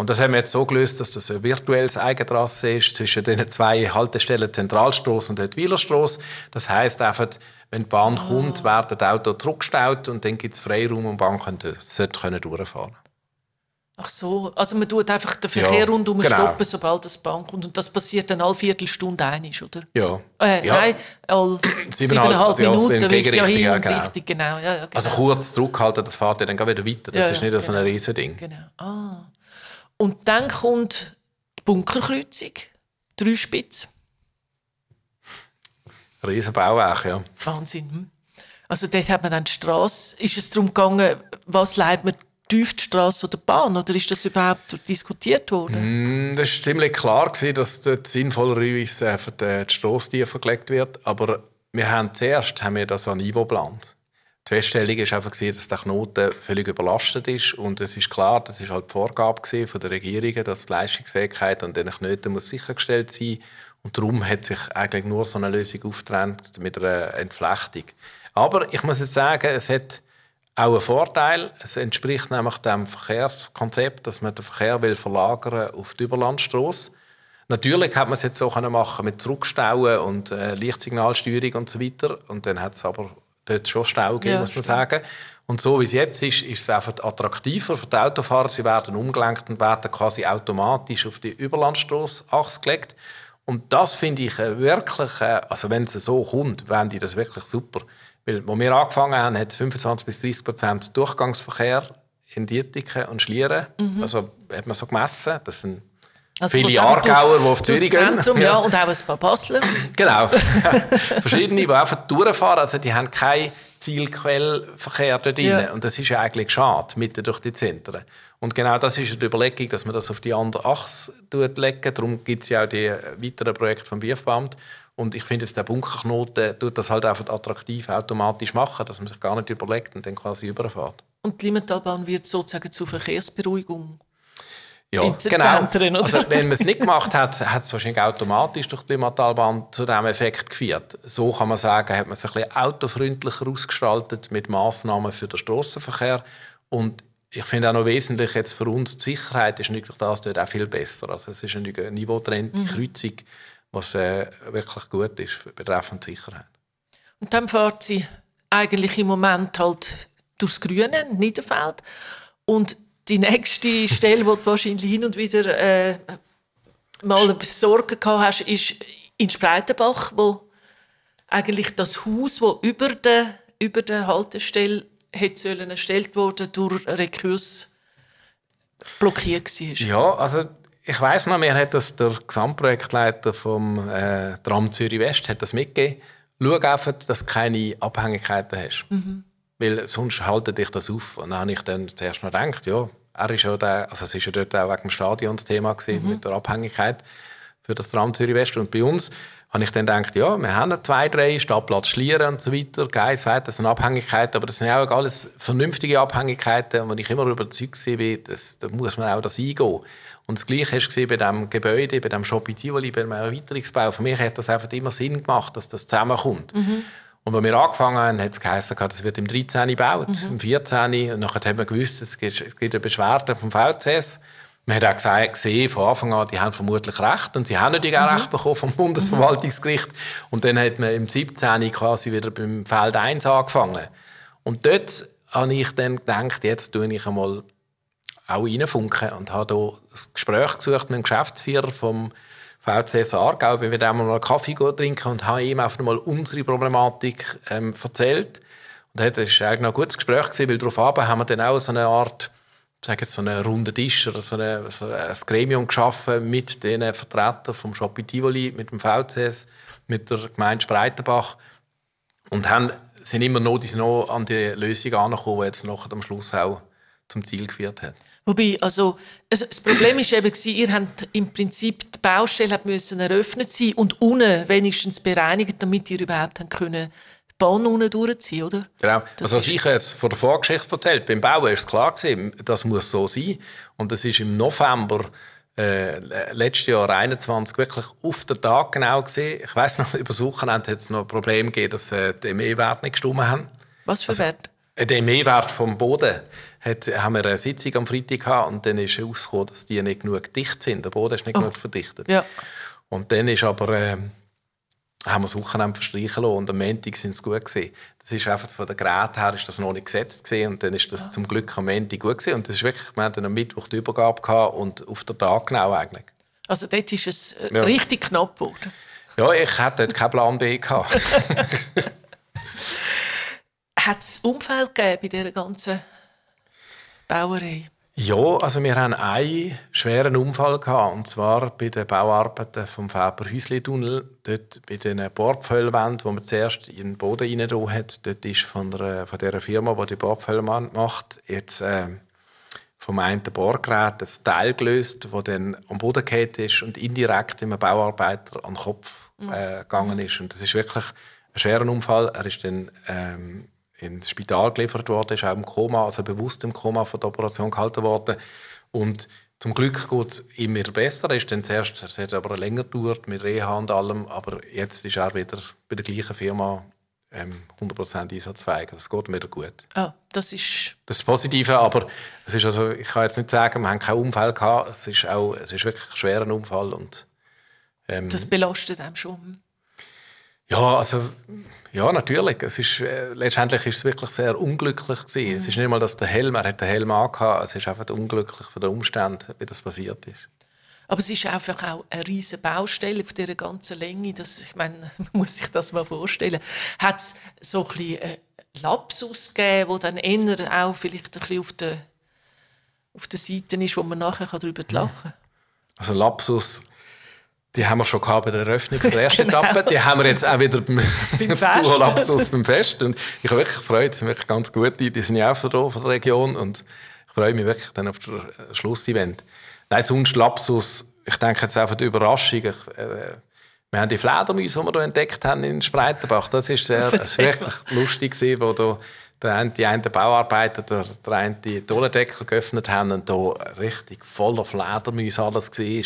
Und das haben wir jetzt so gelöst, dass das ein virtuelles Eigentrasse ist zwischen den zwei Haltestellen Zentralstrasse und dort Wielerstrasse. Das heißt einfach, wenn die Bahn kommt, werden die Autos zurückgestaut und dann gibt es Freiraum und die Bahn könnte, sollte können durchfahren. Ach so, also man tut einfach den Verkehr Ja, rundum genau. stoppen, sobald das Bahn kommt. Und das passiert dann alle Viertelstunde einig, oder? Ja. Äh, Ja. Nein, alle *clears throat* Siebeneinhalb, ja, Minuten, in weil es ja hin ja, und genau. richtig, genau. Ja, ja, genau. Also kurz zurückhalten, das fährt ja dann wieder weiter. Das Ja, ist ja, nicht so ein genau. Riesending. Genau. Ah. Und dann kommt die Bunkerkreuzung, drei Spitz. Riesen Bauwerk, ja. Wahnsinn. Hm? Also dort hat man dann die Straße. Ist es darum gegangen, was leitet man tief die Straße oder die Bahn? Oder ist das überhaupt diskutiert worden? Mm, Das war ziemlich klar, gewesen, dass dort sinnvollerweise für die, Strasse tiefer gelegt wird. Aber wir haben zuerst haben wir das an Niveau geplant. Die Feststellung war einfach, dass der Knoten völlig überlastet ist. Und es ist klar, das ist halt die Vorgabe von der Regierung, dass die Leistungsfähigkeit an diesen Knoten muss sichergestellt sein Und darum hat sich eigentlich nur so eine Lösung aufgetrennt mit einer Entflechtung. Aber ich muss jetzt sagen, es hat auch einen Vorteil. Es entspricht nämlich dem Verkehrskonzept, dass man den Verkehr will verlagern auf die Überlandstrasse. Natürlich hat man es jetzt so machen mit Zurückstauen und äh, Lichtsignalsteuerung und so weiter. Und dann hat es aber dort schon Stau gegeben, Ja, muss man stimmt. sagen. Und so wie es jetzt ist, ist es einfach attraktiver für die Autofahrer. Sie werden umgelenkt und werden quasi automatisch auf die Überlandstrasse gelegt. Und das finde ich wirklich, also wenn es so kommt, fände ich das wirklich super. Weil, als wir angefangen haben, hat es 25 bis 30 Prozent Durchgangsverkehr in Dietiken und Schlieren. Also hat man so gemessen. Das sind Also, viele Aargauer, die auf Zürich gehen. Zentrum, ja. und auch ein paar Basler. Genau. *laughs* Verschiedene, die einfach durchfahren. Also die haben keinen Zielquellverkehr dort drin. Ja. Und das ist ja eigentlich schade, mitten durch die Zentren. Und genau das ist die Überlegung, dass man das auf die andere Achse tut legen. Darum gibt es ja auch die weiteren Projekte vom BIFBamt. Und ich finde, jetzt der Bunkerknoten tut das halt einfach attraktiv automatisch machen, dass man sich gar nicht überlegt und dann quasi überfährt. Und die Limmentalbahn wird sozusagen zur Verkehrsberuhigung. Ja, genau. Also, wenn man es nicht gemacht hat, hat es wahrscheinlich automatisch durch die Limmatalbahn zu diesem Effekt geführt. So kann man sagen, hat man es ein bisschen autofreundlicher ausgestaltet mit Massnahmen für den Strassenverkehr. Und ich finde auch noch wesentlich jetzt für uns die Sicherheit ist natürlich das dort auch viel besser. Also es ist eine niveautrennte Kreuzung, was äh, wirklich gut ist betreffend Sicherheit. Und dann fährt sie eigentlich im Moment halt durchs Grüne, Niederfeld. Und die nächste Stelle, wo du wahrscheinlich hin und wieder äh, mal Sorgen gehabt hast, ist in Spreitenbach, wo eigentlich das Haus, wo über der, über der Haltestelle hätte sollen erstellt worden, durch Rekurs blockiert war. Ja, also ich weiß noch, mir hat das der Gesamtprojektleiter vom äh, Tram Zürich West hat das mitgegeben. Schau einfach, dass du keine Abhängigkeiten hast. Weil sonst haltet dich das auf. Und dann habe ich dann zuerst noch gedacht, ja, er ist ja der, also es ist ja dort auch wegen dem Stadion das Thema gewesen, mit der Abhängigkeit für das Tram Zürich West. Und bei uns habe ich dann gedacht, ja, wir haben zwei, drei, Stadtplatz Schlieren und so weiter, weiter, das sind Abhängigkeiten, aber das sind auch alles vernünftige Abhängigkeiten, wo ich immer überzeugt war, dass, da muss man auch das eingehen. Und das Gleiche hast du gesehen bei diesem Gebäude, bei dem Shopping Tivoli, bei dem Erweiterungsbau. Für mich hat das einfach immer Sinn gemacht, dass das zusammenkommt. Und als wir angefangen haben, hat es geheißen, das wird im 13. gebaut, im 14. Und nachher haben wir gewusst, es gibt, es gibt eine Beschwerde vom VCS. Man hat auch gesagt, gesehen, von Anfang an, die haben vermutlich recht. Und sie haben natürlich auch recht bekommen vom Bundesverwaltungsgericht. Und dann hat man im 17. quasi wieder beim Feld 1 angefangen. Und dort habe ich dann gedacht, jetzt tue ich einmal auch reinfunken und habe hier ein Gespräch gesucht mit dem Geschäftsführer vom VCS Aargau, bin mit ihm mal einen Kaffee trinken und habe ihm einfach mal unsere Problematik ähm, erzählt. Und das war eigentlich noch ein gutes Gespräch, gewesen, weil darauf haben wir dann auch so eine Art, ich sage jetzt so einen runden Tisch oder so, eine, so ein Gremium geschaffen mit den Vertretern vom Shopping Tivoli, mit dem VCS, mit der Gemeinde Spreitenbach und haben, sind immer noch, noch an die Lösung angekommen, die jetzt nachher am Schluss auch zum Ziel geführt hat. Wobei, also, also das Problem ist eben, ihr habt im Prinzip die Baustelle hat müssen eröffnet sein und unten wenigstens bereinigt, damit ihr überhaupt haben können die Bahn unten durchziehen, oder? Genau. Das also, was ich jetzt von der Vorgeschichte erzählt beim Bauen ist klar gewesen, das muss so sein. Und das ist im November äh, letztes Jahr 21 wirklich auf den Tag genau gesehen. Ich weiß noch, *laughs* über das Wochenende hat es noch ein Problem gegeben, dass äh, die ME-Werte nicht gestimmt haben. Was für Also- Wert? Äh, Der Mehrwert vom Boden hat, haben wir eine Sitzung am Freitag gehabt und dann ist herausgekommen, dass die nicht genug dicht sind. Der Boden ist nicht Oh. genug verdichtet. Ja. Und dann ist aber, ähm, haben wir das Wochenende verstreichen lassen und am Montag sind es gut gewesen. Das ist einfach von der Gerät her ist das noch nicht gesetzt gewesen und dann ist das zum Glück am Montag gut gewesen. Und das ist wirklich, wir hatten am Mittwoch die Übergabe gehabt und auf den Tag genau eigentlich. Also dort ist es äh, Ja. richtig knapp geworden. Ja, ich hatte dort keinen Plan B gehabt. *laughs* Hat es Umfeld gegeben bei dieser ganzen Bauerei? Ja, also wir haben einen schweren Unfall gehabt, und zwar bei den Bauarbeiten vom Faber-Häusli-Tunnel. Dort bei den Bohrpföhlwänden, wo man zuerst in den Boden rein hat, dort ist von der, von der Firma, die die Bohrpföhle macht, jetzt äh, vom einen Bohrgerät ein Teil gelöst, das dann am Boden gefallen ist und indirekt einem Bauarbeiter an den Kopf äh, gegangen ist. Und das ist wirklich ein schwerer Unfall. Er ist dann ähm, ins Spital geliefert worden, ist auch im Koma, also bewusst im Koma von der Operation gehalten worden. Und zum Glück geht es ihm wieder besser. Er ist dann zuerst, es hat aber länger gedauert mit Reha und allem, aber jetzt ist er wieder bei der gleichen Firma ähm, 100% einsatzfähig. Das geht wieder gut. Ah, das ist Das ist das Positive, aber es ist also, ich kann jetzt nicht sagen, wir haben keinen Unfall gehabt. Es ist auch, es ist wirklich ein schwerer Unfall und ähm, das belastet einem schon. ja, also ja, natürlich. Es ist, äh, letztendlich ist es wirklich sehr unglücklich gewesen. Es ist nicht mal, dass der Helm, er hat den Helm angehabt, es ist einfach unglücklich von den Umständen, wie das passiert ist. Aber es ist einfach auch eine riesige Baustelle auf dieser ganzen Länge. Das, ich meine, *laughs* man muss sich das mal vorstellen. Hat es so ein bisschen äh, Lapsus gegeben, wo dann eher auch vielleicht ein bisschen auf der, auf der Seite ist, wo man nachher darüber lachen kann? Also Lapsus, die haben wir schon gehabt bei der Eröffnung der ersten *laughs* Genau. Etappe. Die haben wir jetzt auch wieder beim, *laughs* Beim *laughs* jetzt Fest. Duo Lapsus beim Fest. Und ich habe wirklich gefreut, es sind wirklich ganz gute, die sind ja auch von der, Region und ich freue mich wirklich dann auf das Schlussevent. Nein, sonst Lapsus, ich denke jetzt einfach die Überraschung. Ich, äh, wir haben die Fledermäuse, die wir hier entdeckt haben in Spreitenbach. Das ist sehr, das wirklich lustig gewesen, wo da der eine, die einen Bauarbeiter der, der eine die Dollendeckel geöffnet haben und da richtig voller Fledermäuse alles war.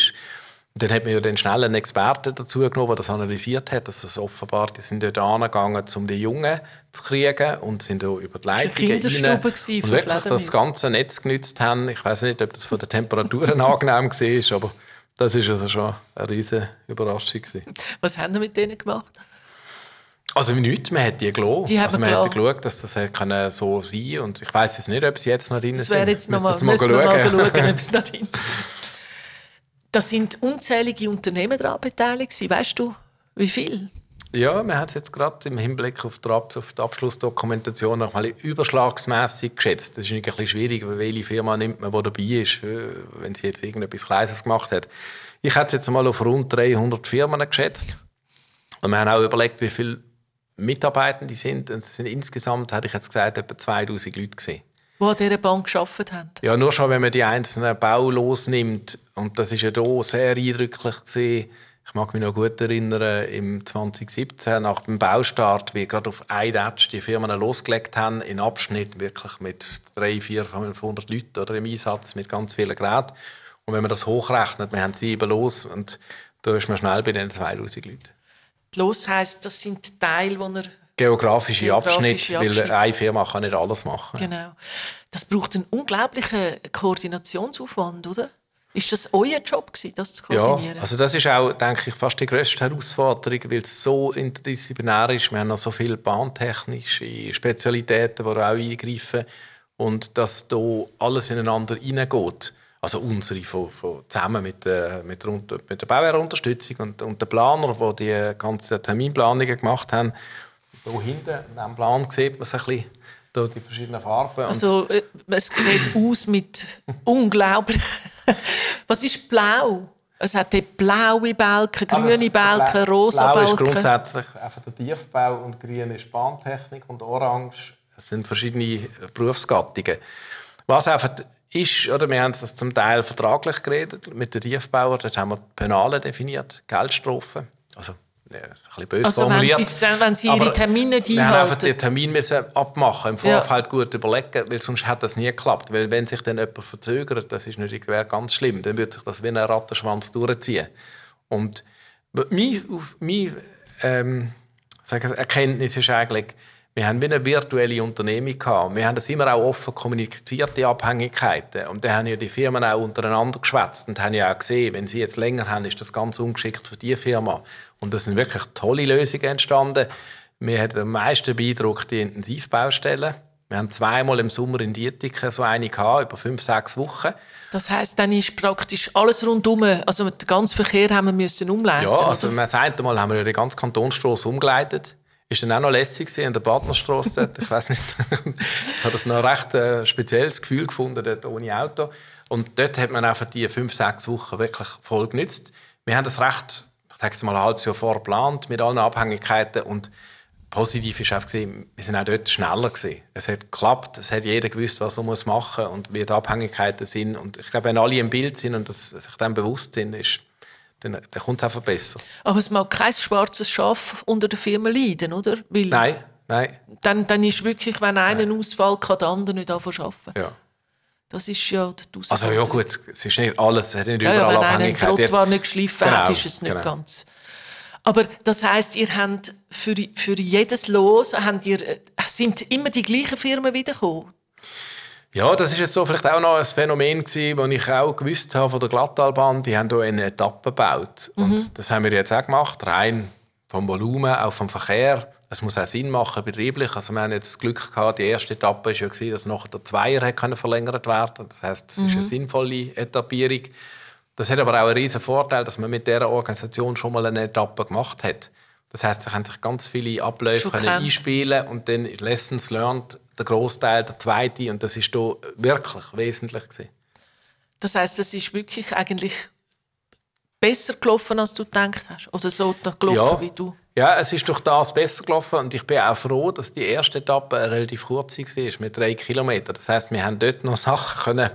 Dann hat man ja dann schnell einen Experten dazu genommen, der das analysiert hat, dass es offenbar, die sind dort angegangen, um die Jungen zu kriegen und sind da über die Leitungen rein und wirklich das ganze Netz genützt haben. Ich weiß nicht, ob das von den Temperaturen *laughs* angenehm war, aber das ist also schon eine riesige Überraschung. Gewesen. Was haben Sie mit denen gemacht? Also nichts, man hat die gelassen. Die also man hat geschaut, dass das kann so sein kann. Und ich weiß jetzt nicht, ob sie jetzt noch drin das sind. Das wäre jetzt nochmal mal, mal schauen, *laughs* ob sie noch drin sind. Da sind unzählige Unternehmen daran beteiligt. Weißt du, wie viel? Ja, wir haben es jetzt gerade im Hinblick auf die, auf die Abschlussdokumentation noch mal überschlagsmässig geschätzt. Das ist ein bisschen schwierig, weil welche Firma nimmt man, die dabei ist, äh, wenn sie jetzt irgendetwas Kleines gemacht hat. Ich hätte es jetzt mal auf rund 300 Firmen geschätzt. Und wir haben auch überlegt, wie viele Mitarbeitende sind. Und sind insgesamt, hätte ich jetzt gesagt, etwa 2000 Leute gesehen die an dieser Bank gearbeitet haben? Ja, nur schon, wenn man die einzelnen Bau losnimmt. Und das ist ja hier sehr eindrücklich gesehen. Ich mag mich noch gut erinnern, im 2017, nach dem Baustart, wie gerade auf Eidatsch die Firmen losgelegt haben, in Abschnitt wirklich mit 300, 400, 500 Leuten oder im Einsatz mit ganz vielen Geräten. Und wenn man das hochrechnet, wir haben sieben los und da ist man schnell bei den 2000 Leuten. Los heisst, das sind Teile, die er geografische, geografische Abschnitt, Abschnitt, weil eine Firma kann nicht alles machen. Genau. Das braucht einen unglaublichen Koordinationsaufwand, oder? Ist das euer Job gewesen, das zu koordinieren? Ja, also das ist auch, denke ich, fast die grösste Herausforderung, weil es so interdisziplinär ist. Wir haben noch so viele bahntechnische Spezialitäten, die auch eingreifen und dass da alles ineinander hineingeht. Also unsere von, von zusammen mit der, mit der, mit der Bauherrunterstützung und, und der Planer, die die ganzen Terminplanungen gemacht haben. Hier hinten, in Plan, sieht man es ein bisschen hier die verschiedenen Farben. Also äh, es sieht aus mit *laughs* unglaublich. *laughs* Was ist blau? Es hat dort blaue Balken, grüne Balken, rosa Balken. Blau ist grundsätzlich einfach der Tiefbau und grün ist Bahntechnik und orange sind verschiedene Berufsgattungen. Was einfach ist, oder wir haben es zum Teil vertraglich geredet mit den Tiefbauern, dort haben wir Penale definiert, Geldstrafen. Also ja, ein bisschen böse also formuliert. Wenn Sie, wenn Sie Ihre Termine die Wir haben einfach den Termin müssen abmachen, im Vorfeld ja. gut überlegen, weil sonst hätte das nie geklappt. Weil wenn sich dann jemand verzögert, das ist natürlich ganz schlimm, dann würde sich das wie ein Rattenschwanz durchziehen. Und meine, meine ähm, Erkenntnis ist eigentlich, wir haben wie eine virtuelle Unternehmung gehabt. Wir haben das immer auch offen kommuniziert, die Abhängigkeiten. Und dann haben ja die Firmen auch untereinander geschwätzt und haben ja auch gesehen, wenn sie jetzt länger haben, ist das ganz ungeschickt für die Firma. Und das sind wirklich tolle Lösungen entstanden. Wir hatten am meisten beeindruckt die Intensivbaustellen. Wir haben zweimal im Sommer in Dietiken so eine gehabt, über fünf, sechs Wochen. Das heißt, dann ist praktisch alles rundum, also den ganzen Verkehr haben wir müssen umleiten. Ja, also oder? das eine Mal haben wir ja die ganze Kantonsstraße umgeleitet. Ist dann auch noch lässig in der Partnerstraße dort. Ich weiß nicht, *laughs* ich habe das noch ein recht äh, spezielles Gefühl gefunden, dort ohne Auto. Und dort hat man auch für die fünf, sechs Wochen wirklich voll genützt. Wir haben das recht, ich sage jetzt mal ein halbes Jahr vorgeplant mit allen Abhängigkeiten und positiv ist einfach gesehen, wir sind auch dort schneller gewesen. Es hat geklappt, es hat jeder gewusst, was er muss machen und wie die Abhängigkeiten sind. Und ich glaube, wenn alle im Bild sind und das, sich dem bewusst sind, ist dann, dann kommt es einfach besser. Aber es mag kein schwarzes Schaf unter der Firma leiden, oder? Weil nein, nein. Dann, dann ist wirklich, wenn einer einen Ausfall kann der andere nicht anfangen arbeiten. Ja. Das ist ja die Also ja gut, es ist nicht alles, es hat nicht überall ja, wenn Abhängigkeit. Wenn einer nicht geschliffen genau, hat, ist es nicht genau. ganz... Aber das heißt, ihr habt für, für jedes Los habt ihr, sind immer die gleichen Firmen wiedergekommen? Ja, das ist jetzt so vielleicht auch noch ein Phänomen gewesen, das ich auch gewusst habe von der Glattalbahn. Die haben hier eine Etappe gebaut. Mhm. Und das haben wir jetzt auch gemacht, rein vom Volumen, auch vom Verkehr. Es muss auch Sinn machen, betrieblich. Also wir haben jetzt das Glück gehabt, die erste Etappe war ja, gewesen, dass nachher der Zweier können verlängert werden Das heißt, es mhm. ist eine mhm. sinnvolle Etappierung. Das hat aber auch einen riesen Vorteil, dass man mit dieser Organisation schon mal eine Etappe gemacht hat. Das heißt, sie können sich ganz viele Abläufe können einspielen und dann Lessons learned der Großteil, der zweite, und das ist hier wirklich wesentlich gewesen. Das heißt, es ist wirklich eigentlich besser gelaufen, als du gedacht hast, oder so gelaufen ja. wie du? Ja, es ist durch das besser gelaufen und ich bin auch froh, dass die erste Etappe relativ kurz war, mit drei Kilometern. Das heißt, wir haben dort noch Sachen können,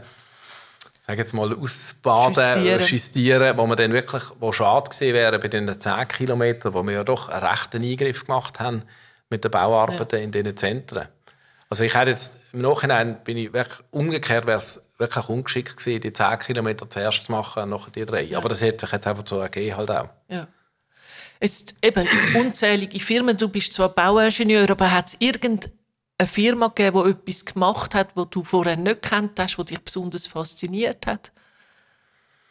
sage jetzt mal, ausbaden, justieren. wo man dann wirklich, wo schade gewesen wäre bei den 10 Kilometern, wo wir ja doch einen rechten Eingriff gemacht haben mit den Bauarbeiten ja. in diesen Zentren. Also ich hätte jetzt, im Nachhinein bin ich wirklich, umgekehrt wäre es wirklich ungeschickt gewesen, die 10 Kilometer zuerst zu machen und nachher die drei. Ja. Aber das hätte sich jetzt einfach so ergeben halt auch. Ja. Jetzt eben unzählige Firmen, du bist zwar Bauingenieur, aber hat es irgendeine Firma gegeben, die etwas gemacht hat, was du vorher nicht kennt hast, was dich besonders fasziniert hat?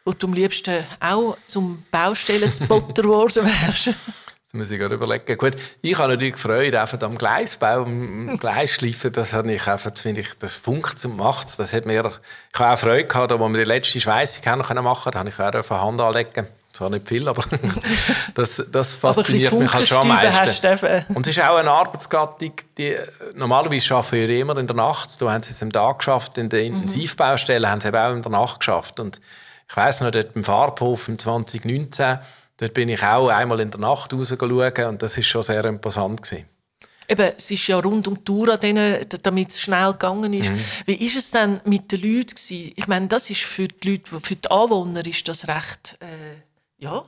Wo du am liebsten auch zum Baustellenspotter *laughs* geworden wärst? Das muss ich gerade überlegen. Gut, ich habe natürlich gefreut einfach am Gleisbau, am Gleisschleifen. Das habe ich einfach, finde ich, das funkt und macht Das hat mir, ich habe auch Freude gehabt, als wir die letzte Schweißung machen konnten. Da habe ich auch von Hand anlegen. Zwar nicht viel, aber *laughs* *laughs* das, das fasziniert mich halt schon am meisten. Und es ist auch eine Arbeitsgattung, die normalerweise arbeiten wir immer in der Nacht. Da haben sie es am Tag geschafft, in den mhm. Intensivbaustellen haben sie eben auch in der Nacht geschafft. Und ich weiss noch, dort beim Farbhof im 2019 Dort bin ich auch einmal in der Nacht rausschauen und das ist schon sehr imposant gewesen. Eben, es ist ja rund um die Tour damit es schnell gegangen ist. Mhm. Wie ist es denn mit den Leuten gewesen? Ich meine, das ist für die Leute, für die Anwohner ist das recht, äh, ja,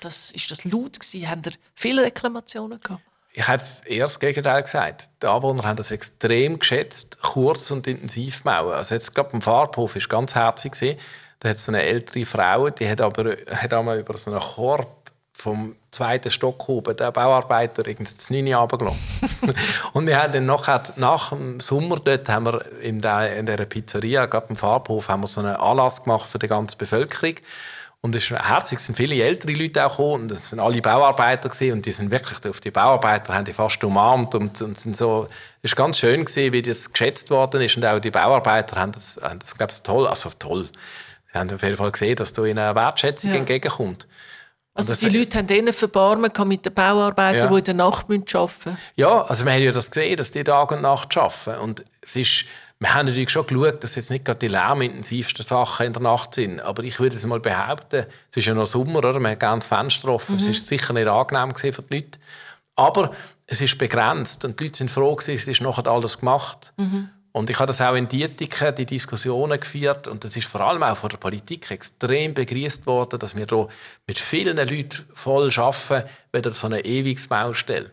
das, ist das laut gewesen? Haben da viele Reklamationen gehabt? Ich hätte eher das Gegenteil gesagt. Die Anwohner haben das extrem geschätzt, kurz und intensiv bauen. Also jetzt gerade beim Farbhof war ganz herzig gewesen. Da hat es eine ältere Frau, die hat aber hat einmal über so einen Korb vom zweiten Stock oben der Bauarbeiter irgendwie das 9 runtergelassen. *laughs* und wir haben dann nachher, nach dem Sommer dort haben wir in, der, in dieser Pizzeria, gerade im Farbhof, haben wir so einen Anlass gemacht für die ganze Bevölkerung. Und es ist herzig, es sind viele ältere Leute auch gekommen und es sind alle Bauarbeiter gewesen, und die sind wirklich auf die Bauarbeiter haben die fast umarmt und, und sind so, es ist ganz schön gewesen, wie das geschätzt worden ist und auch die Bauarbeiter haben das, haben das glaube ich, toll, also toll, Sie haben auf jeden Fall gesehen, dass da ihnen eine Wertschätzung ja. entgegenkommt. Also die Leute haben denen verbarmen mit den Bauarbeitern, ja. die in der Nacht arbeiten müssen. Ja, also wir haben ja das gesehen, dass die Tag und Nacht arbeiten. Und es ist, wir haben natürlich schon geschaut, dass jetzt nicht gerade die lärmintensivsten Sachen in der Nacht sind. Aber ich würde es mal behaupten, es ist ja noch Sommer, oder? man hat das Fenster offen. Mhm. Es ist sicher nicht angenehm für die Leute. Aber es ist begrenzt und die Leute sind froh, gewesen, es ist nachher alles gemacht. Mhm. Und ich habe das auch in Dietiken, die Diskussionen geführt und das ist vor allem auch von der Politik extrem begrüßt worden, dass wir hier mit vielen Leuten voll arbeiten, wieder so eine ewiges Baustelle.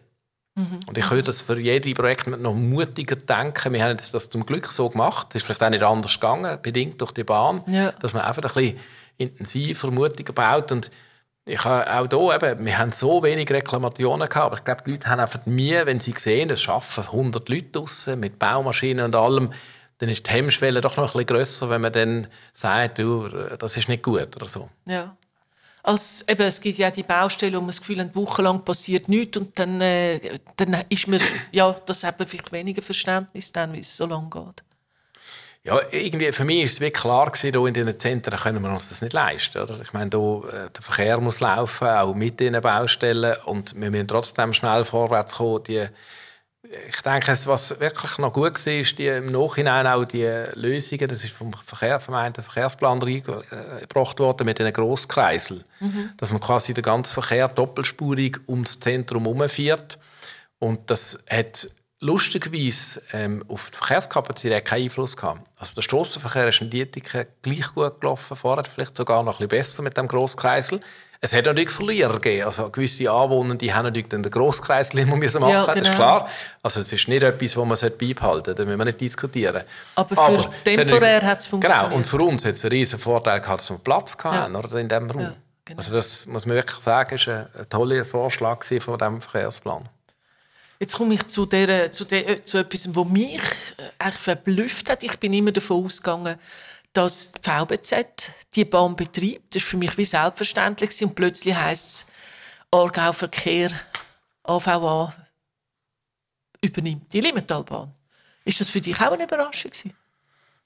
Mhm. Und ich höre das für jedes Projekt noch mutiger denken. Wir haben das zum Glück so gemacht. Es ist vielleicht auch nicht anders gegangen, bedingt durch die Bahn, ja. dass man einfach ein bisschen intensiver, mutiger baut. Und ich habe auch hier eben, wir haben so wenig Reklamationen gehabt, aber ich glaube, die Leute haben einfach Mühe, wenn sie sehen, es arbeiten 100 Leute draussen mit Baumaschinen und allem, dann ist die Hemmschwelle doch noch ein bisschen grösser, wenn man dann sagt, du, das ist nicht gut oder so. Ja. Als, eben, es gibt ja die Baustelle, wo man das Gefühl hat, wochenlang passiert nichts und dann, äh, dann ist mir ja, das eben vielleicht weniger Verständnis, dann, wie es so lange geht. Ja, irgendwie für mich ist es wirklich klar gewesen, in diesen Zentren können wir uns das nicht leisten. Oder? Ich meine, hier, äh, der Verkehr muss laufen, auch mit diesen Baustellen und wir müssen trotzdem schnell vorwärts kommen. Die, ich denke, was wirklich noch gut war, ist die, im Nachhinein auch die Lösungen, das ist vom Verkehr, vom einen Verkehrsplan reingebracht worden mit diesen Grosskreisel, mhm. dass man quasi den ganzen Verkehr doppelspurig ums Zentrum herumfährt und das hat lustigerweise ähm, auf die Verkehrskapazität keinen Einfluss gehabt. Also der Strassenverkehr ist in Dietiken gleich gut gelaufen, vorher vielleicht sogar noch ein bisschen besser mit dem Grosskreisel. Es hat natürlich Verlierer gegeben. Also gewisse Anwohner die haben natürlich den Grosskreisel immer müssen machen, ja, genau. das ist genau. klar. Also es ist nicht etwas, was man beibehalten sollte, da müssen wir nicht diskutieren. Aber, Aber für temporär hat es funktioniert. Genau, und für uns hat es einen riesen Vorteil gehabt, dass wir Platz hatten ja. oder, in diesem Raum. Ja, genau. Also das muss man wirklich sagen, ist ein, ein toller Vorschlag von diesem Verkehrsplan. Jetzt komme ich zu, der, zu, der, zu etwas, was mich eigentlich verblüfft hat. Ich bin immer davon ausgegangen, dass die VBZ die Bahn betreibt. Das war für mich wie selbstverständlich. Und plötzlich heisst es, Aargau Verkehr, AVA, übernimmt die Limmentalbahn. Ist das für dich auch eine Überraschung? Gewesen?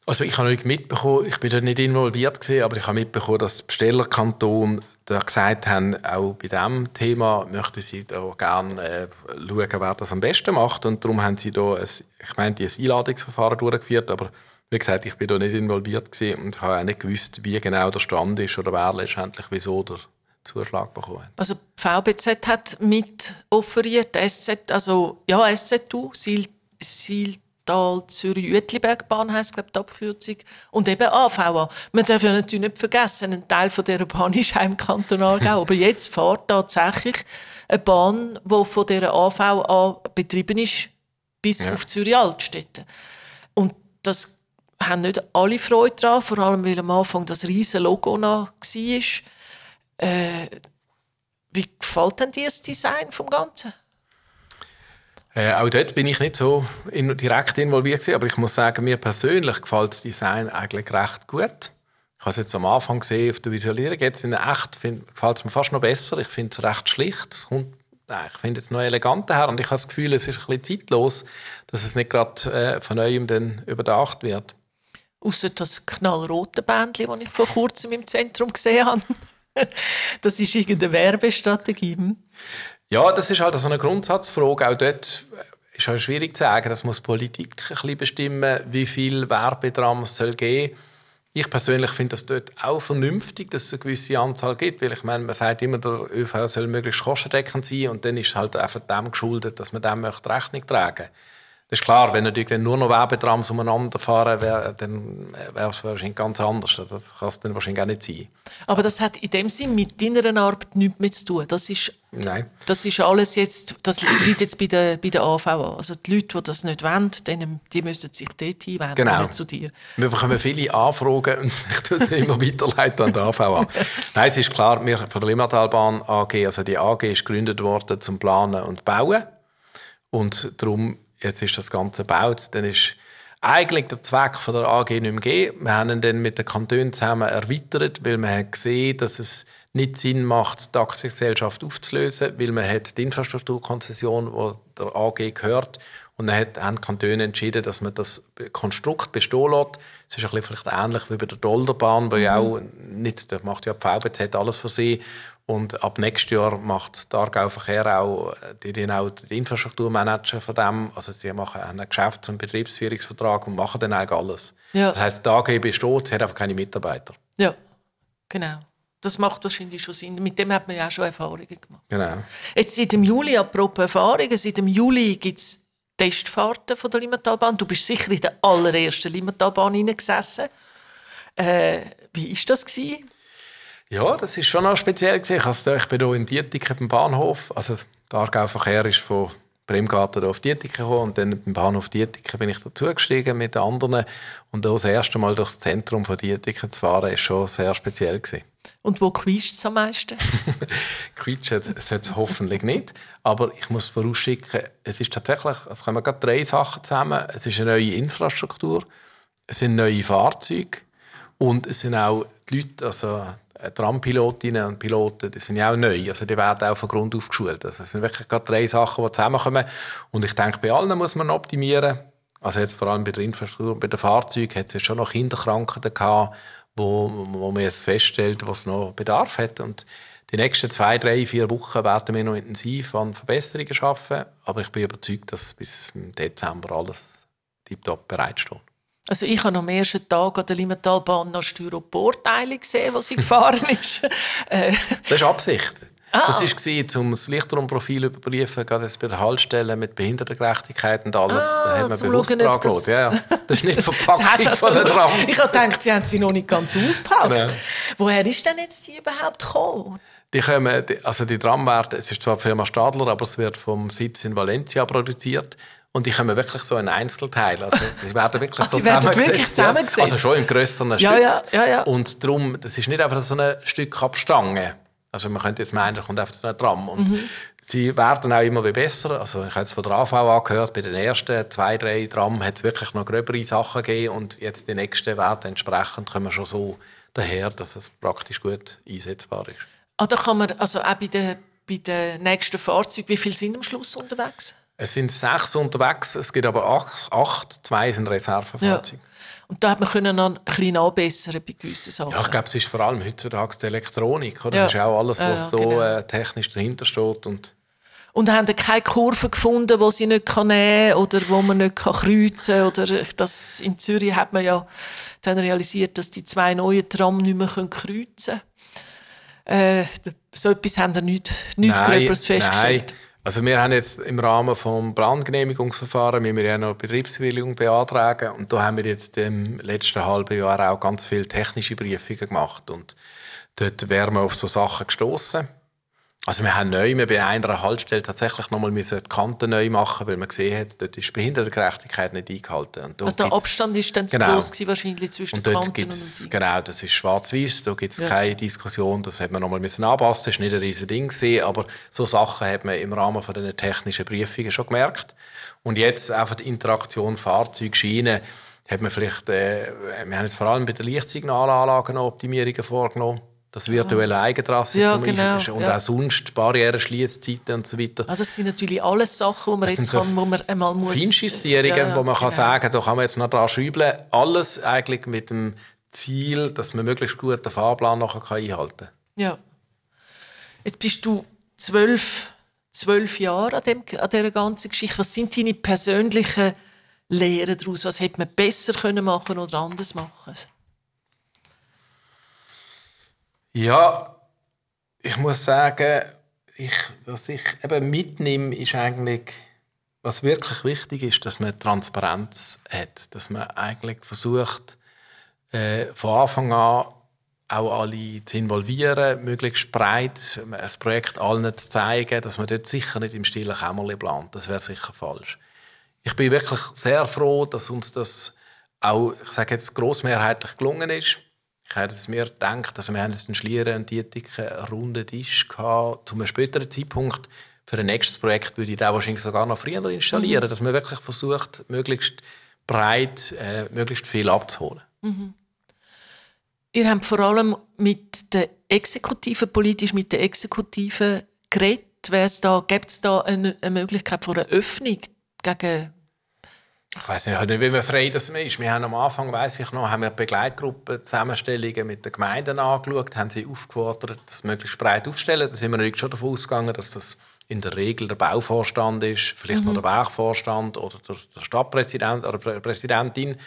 Also ich habe nicht mitbekommen, ich bin da nicht involviert gewesen, aber ich habe mitbekommen, dass Bestellerkanton da gesagt haben, auch bei diesem Thema möchten sie da gerne äh, schauen, wer das am besten macht und darum haben sie da, ein, ich meine, ein Einladungsverfahren durchgeführt, aber wie gesagt, ich bin da nicht involviert und habe auch nicht gewusst, wie genau der Stand ist oder wer letztendlich wieso der Zuschlag bekommen hat. Also die VBZ hat mit offeriert, SZ, also ja, SZU, Sil, Tal Zürich-Uetlibergbahn heisst, glaube die Abkürzung. Und eben AVA. Man darf ja natürlich nicht vergessen, ein Teil von dieser Bahn *laughs* ist im Kanton Aargau. Aber jetzt fährt tatsächlich eine Bahn, die von dieser AVA betrieben ist, bis Ja. auf Zürich Altstädte. Und das haben nicht alle Freude daran, vor allem weil am Anfang das riesige Logo noch war. Äh, wie gefällt denn dir das Design vom Ganzen? Äh, auch dort bin ich nicht so in, direkt involviert gewesen, aber ich muss sagen, mir persönlich gefällt das Design eigentlich recht gut. Ich habe es jetzt am Anfang gesehen auf der Visualisierung. Jetzt in echt gefällt es mir fast noch besser. Ich finde es recht schlicht. Es kommt, ich finde es noch eleganter her und ich habe das Gefühl, es ist ein bisschen zeitlos, dass es nicht gerade äh, von neuem dann überdacht wird. Außer das knallrote Bändchen, das ich vor kurzem im Zentrum gesehen habe. *laughs* das ist irgendeine Werbestrategie. hm? Ja, das ist halt so eine Grundsatzfrage. Auch dort ist halt schwierig zu sagen. Das muss die Politik ein bisschen bestimmen, wie viel Werbedrama es soll geben Ich persönlich finde das dort auch vernünftig, dass es eine gewisse Anzahl gibt, weil ich meine, man sagt immer, der ÖV soll möglichst kostendeckend sein und dann ist es halt einfach dem geschuldet, dass man dem möchte Rechnung tragen Das ist klar, wenn natürlich dann nur noch Werbedrams umeinander fahren, wär, dann wäre es wahrscheinlich ganz anders. Das kann es dann wahrscheinlich auch nicht sein. Aber das hat in dem Sinn mit deiner Arbeit nichts mehr zu tun. Das ist, Nein. das ist alles jetzt, das liegt jetzt bei der, bei der AV an. Also die Leute, die das nicht wollen, denen, die müssen sich dort hinwenden, Genau. zu dir. Wir bekommen viele Anfragen *laughs* und ich tue sie immer weiterleiten an die AV an. Nein, es ist klar, wir von der Limmatalbahn AG, also die AG ist gegründet worden zum Planen und Bauen. Und darum, jetzt ist das Ganze gebaut, dann ist eigentlich der Zweck von der AG nicht mehr gegeben. Wir haben ihn dann mit den Kantonen zusammen erweitert, weil wir haben gesehen, dass es nicht Sinn macht, die Aktiengesellschaft aufzulösen, weil man hat die Infrastrukturkonzession, die der AG gehört, und dann hat, haben die Kantone entschieden, dass man das Konstrukt bestehen lässt. Es ist ein bisschen vielleicht ähnlich wie bei der Dolderbahn, wo ja auch nicht, da macht ja die VBZ alles für sie. Und ab nächstes Jahr macht der Aargau Verkehr auch, die, die auch die Infrastrukturmanager von dem, also sie machen einen Geschäfts- und Betriebsführungsvertrag und machen dann eigentlich alles. Ja. Das heisst, die AG besteht, sie hat einfach keine Mitarbeiter. Ja, genau. Das macht wahrscheinlich schon Sinn. Mit dem hat man ja auch schon Erfahrungen gemacht. Genau. Jetzt seit dem Juli, apropos Erfahrungen, seit dem Juli gibt es Testfahrten von der Limmatalbahn. Du bist sicher in der allerersten Limmatalbahn hineingesessen. Äh, wie war das? Gewesen? Ja, das ist schon noch speziell gewesen. Ich, also, ich bin hier in Dietiken beim Bahnhof. Also der Aargau-Verkehr ist von Bremgarten auf Dietiken gekommen und dann beim Bahnhof Dietiken bin ich dazugestiegen mit den anderen. Und auch das erste Mal durchs Zentrum von Dietiken zu fahren, ist schon sehr speziell gewesen. Und wo quietscht es am meisten? *laughs* Quietschen sollte es hoffentlich nicht. Aber ich muss vorausschicken, es ist tatsächlich, es kommen gerade drei Sachen zusammen. Es ist eine neue Infrastruktur, es sind neue Fahrzeuge und es sind auch die Leute, also Trampilotinnen und Piloten, die sind ja auch neu. Also die werden auch von Grund auf geschult. Also es sind wirklich gerade drei Sachen, die zusammenkommen. Und ich denke, bei allen muss man optimieren. Also jetzt vor allem bei der Infrastruktur, bei den Fahrzeugen hat es jetzt schon noch Kinderkrankheiten gehabt, wo, wo man jetzt feststellt, was noch Bedarf hat. Und die nächsten zwei, drei, vier Wochen werden wir noch intensiv an Verbesserungen arbeiten. Aber ich bin überzeugt, dass bis Dezember alles tiptop bereitsteht. Also ich habe am ersten Tag an der Limmatalbahn noch Styroporteile gesehen, wo sie *laughs* gefahren ist. äh, Das ist Absicht. Ah. Das war, um das Lichtraumprofil zu überprüfen, gerade bei der Haltestelle mit Behindertengerechtigkeit und alles. Ah, da hat man bewusst schauen, dran das- geschaut. Ja, ja. Das ist nicht *laughs* Verpackung also von der Tram. ich habe gedacht, sie haben sie noch nicht ganz ausgepackt. Genau. Woher ist denn jetzt die überhaupt gekommen? Die kommen, also die Tram werden, es ist zwar die Firma Stadler, aber es wird vom Sitz in Valencia produziert. Und die kommen wirklich so in Einzelteile. Also, die werden wirklich Ah, so sie werden zusammengesetzt, wirklich ja. zusammengesetzt? Also schon im grösseren Ja, Stück. ja, ja, ja. Und darum, das ist nicht einfach so ein Stück Abstange. Also man könnte jetzt meinen, da kommt einfach so ein Tram. Und Mhm. sie werden auch immer wie besser. Also ich habe es von der AV angehört, bei den ersten zwei, drei Tram hat es wirklich noch gröbere Sachen gegeben und jetzt die nächsten werden entsprechend kommen schon so daher, dass es praktisch gut einsetzbar ist. Ah, da kann man, also auch bei den, bei den nächsten Fahrzeugen, wie viele sind am Schluss unterwegs? Es sind sechs unterwegs, es gibt aber acht, acht zwei sind Reservefahrzeuge. Und da hat man können noch ein bisschen anbessern bei gewissen Sachen. Ja. ich glaube, es ist vor allem heutzutage die Elektronik. Oder? Ja. Das ist auch alles, Ja, was ja, da genau. äh, technisch dahinter steht. Und Und haben keine Kurve gefunden, wo sie nicht kann nehmen oder wo man nicht kann kreuzen oder das in Zürich hat man ja dann realisiert, dass die zwei neuen Tram nicht mehr können kreuzen können. Äh, so etwas haben wir nicht, nicht Gröberes festgestellt. Nein. Also wir haben jetzt im Rahmen des Brandgenehmigungsverfahrens müssen wir ja noch Betriebsbewilligung beantragen und da haben wir jetzt im letzten halben Jahr auch ganz viele technische Prüfungen gemacht und dort wären wir auf so Sachen gestoßen. Also wir haben neu, wir bei einer Haltestelle tatsächlich nochmal die Kanten neu machen, weil man gesehen hat, dort ist die Behindertengerechtigkeit nicht eingehalten. Und also der Abstand ist dann genau. zu groß gewesen, wahrscheinlich zwischen und den dort Kanten und Genau, das ist schwarz-weiß, da gibt es ja. keine Diskussion, das hat man nochmal müssen anpassen, das war nicht ein riesiges Ding, gewesen, aber so Sachen hat man im Rahmen von den technischen Prüfungen schon gemerkt. Und jetzt einfach die Interaktion Fahrzeug-Schiene, hat man vielleicht, äh, wir haben jetzt vor allem bei den Lichtsignalanlagen Optimierungen vorgenommen das virtuelle ah. Eigentrasse ja, zum genau, Beispiel und ja. auch sonst Barrieren, Schließzeiten und so weiter. Also das sind natürlich alles Sachen, die man Das jetzt sind so kann, wo man einmal muss... Feinjustierungen, Ja, wo man kann genau. sagen, so kann man jetzt noch dran schrauben. Alles eigentlich mit dem Ziel, dass man möglichst gut den Fahrplan nachher kann einhalten kann. Ja. Jetzt bist du zwölf, zwölf Jahre an, dem, an dieser ganzen Geschichte. Was sind deine persönlichen Lehren daraus? Was hätte man besser können machen oder anders machen Ja, ich muss sagen, ich, was ich eben mitnehme, ist eigentlich, was wirklich wichtig ist, dass man Transparenz hat. Dass man eigentlich versucht, äh, von Anfang an auch alle zu involvieren, möglichst breit ein Projekt allen zu zeigen, dass man dort sicher nicht im stillen Kämmerlein plant. Das wäre sicher falsch. Ich bin wirklich sehr froh, dass uns das auch, ich sage jetzt, grossmehrheitlich gelungen ist. Ich hätte es mir gedacht, also wir haben jetzt einen Schlieren und einen runden Tisch gehabt. Zu einem späteren Zeitpunkt für ein nächstes Projekt würde ich den wahrscheinlich sogar noch früher installieren, Mhm. dass man wirklich versucht, möglichst breit, äh, möglichst viel abzuholen. Ihr habt vor allem mit der Exekutive, politisch mit der Exekutive geredet. Da, Gibt es da eine, eine Möglichkeit von einer Öffnung gegen... Ich weiß nicht, halt nicht, wie man frei das ist. Wir haben am Anfang, weiß ich noch, haben wir Begleitgruppen, Zusammenstellungen mit den Gemeinden angeschaut, haben sie aufgefordert, das möglichst breit aufzustellen. Da sind wir schon davon ausgegangen, dass das in der Regel der Bauvorstand ist, vielleicht noch der Werkvorstand oder der, der Stadtpräsident oder Prä- Präsidentin.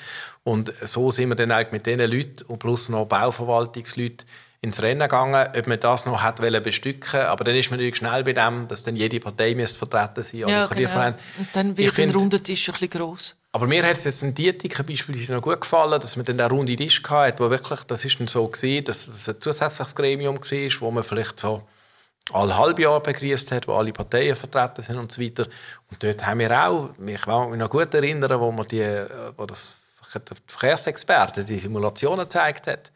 Und so sind wir dann eigentlich mit diesen Leuten und plus noch Bauverwaltungsleuten ins Rennen gegangen, ob man das noch hat wollen bestücken. Aber dann ist man natürlich schnell bei dem, dass dann jede Partei müsste vertreten sein. Ja, genau. Und dann wird ein find- runder Tisch ein bisschen gross. aber mir hat es jetzt ein Dietiker beispielsweise noch gut gefallen, dass man dann einen runden Tisch hatte, wo wirklich, das ist dann so gewesen, dass es ein zusätzliches Gremium war, wo man vielleicht so alle halbe Jahr begrüßt hat, wo alle Parteien vertreten sind und so weiter. Und dort haben wir auch, ich kann mich noch gut erinnern, wo, man die, wo das der Verkehrsexperte die Simulationen gezeigt hat.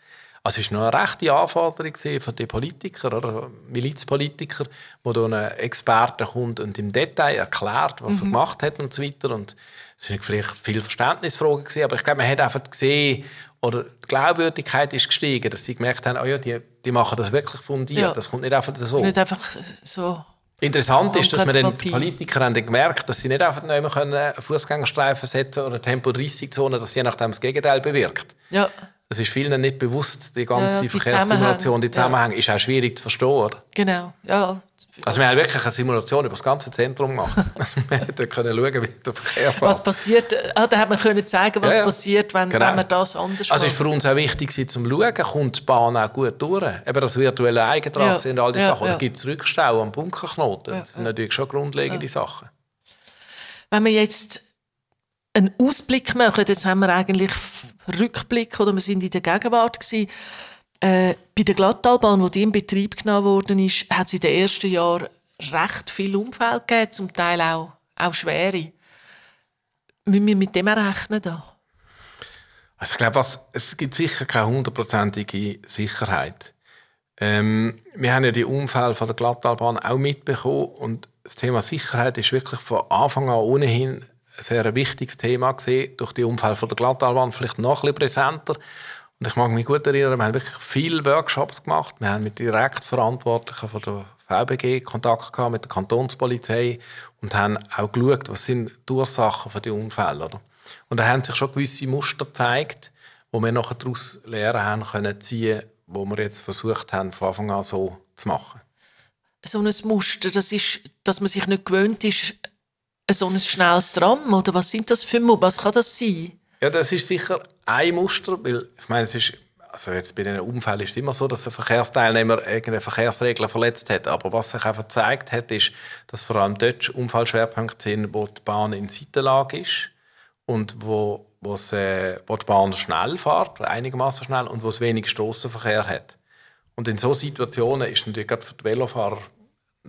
Also es war noch eine rechte Anforderung gewesen für die Politiker oder Milizpolitiker, wo da ein Experte kommt und im Detail erklärt, was er gemacht hat und so weiter. Und es sind vielleicht viele Verständnisfragen gewesen, aber ich glaube, man hat einfach gesehen, oder die Glaubwürdigkeit ist gestiegen, dass sie gemerkt haben, oh ja, die, die machen das wirklich fundiert. Ja. Das kommt nicht einfach so. Nicht einfach so... Interessant ist, dass dann, die Papier. Politiker haben dann gemerkt, dass sie nicht einfach nur können einen Fußgängerstreifen setzen oder eine Tempo-30-Zone, dass je nachdem das Gegenteil bewirkt. Ja, Das ist vielen nicht bewusst, die ganze Ja, die Verkehrssimulation, die Zusammenhänge, Zusammenhänge, ist auch schwierig zu verstehen. Oder? genau. Ja. Also wir haben wirklich eine Simulation über das ganze Zentrum gemacht. *laughs* also wir hätten können schauen, wie der Verkehr Was fährt. passiert, ah, da hat man können zeigen, was Ja, ja. passiert, wenn, Genau. wenn man das anders Also es war für uns auch wichtig, zum Schauen, kommt die Bahn auch gut durch. Eben das virtuelle Eigentrasse Ja, und all die ja, Sachen. Oder ja. gibt es Rückstau am Bunkerknoten? Ja, Das sind ja. natürlich schon grundlegende Sachen. Wenn wir jetzt einen Ausblick machen, jetzt haben wir eigentlich Rückblick oder wir sind in der Gegenwart gewesen. Äh, bei der Glattalbahn, wo die in Betrieb genommen worden ist, hat es in den ersten Jahren recht viel Unfälle gegeben, zum Teil auch, auch schwere. Müssen wir mit dem rechnen da? Also ich glaube, es gibt sicher keine hundertprozentige Sicherheit. Ähm, wir haben ja die Unfälle von der Glattalbahn auch mitbekommen und das Thema Sicherheit ist wirklich von Anfang an ohnehin sehr wichtiges Thema gesehen. Durch die Unfälle von der Glattalbahn vielleicht noch ein bisschen präsenter. Und ich mag mich gut erinnern, wir haben wirklich viele Workshops gemacht. Wir haben mit direkt Verantwortlichen von der VBG Kontakt gehabt, mit der Kantonspolizei und haben auch geschaut, was sind die Ursachen für die Unfälle. Oder? Und da haben sich schon gewisse Muster gezeigt, wo wir nachher daraus Lehren haben können ziehen, wo wir jetzt versucht haben, von Anfang an so zu machen. So ein Muster, das ist, dass man sich nicht gewöhnt ist, so ein schnelles Tram, oder was sind das für Muster? Was kann das sein? Ja, das ist sicher ein Muster, weil ich meine, es ist, also jetzt bei diesen Unfällen ist es immer so, dass ein Verkehrsteilnehmer irgendeine Verkehrsregel verletzt hat. Aber was sich einfach gezeigt hat, ist, dass vor allem dort Unfallschwerpunkte sind, wo die Bahn in Seitenlage ist und wo, wo's, äh, wo die Bahn schnell fährt, einigermaßen schnell, und wo es wenig Strassenverkehr hat. Und in solchen Situationen ist natürlich gerade für die Velofahrer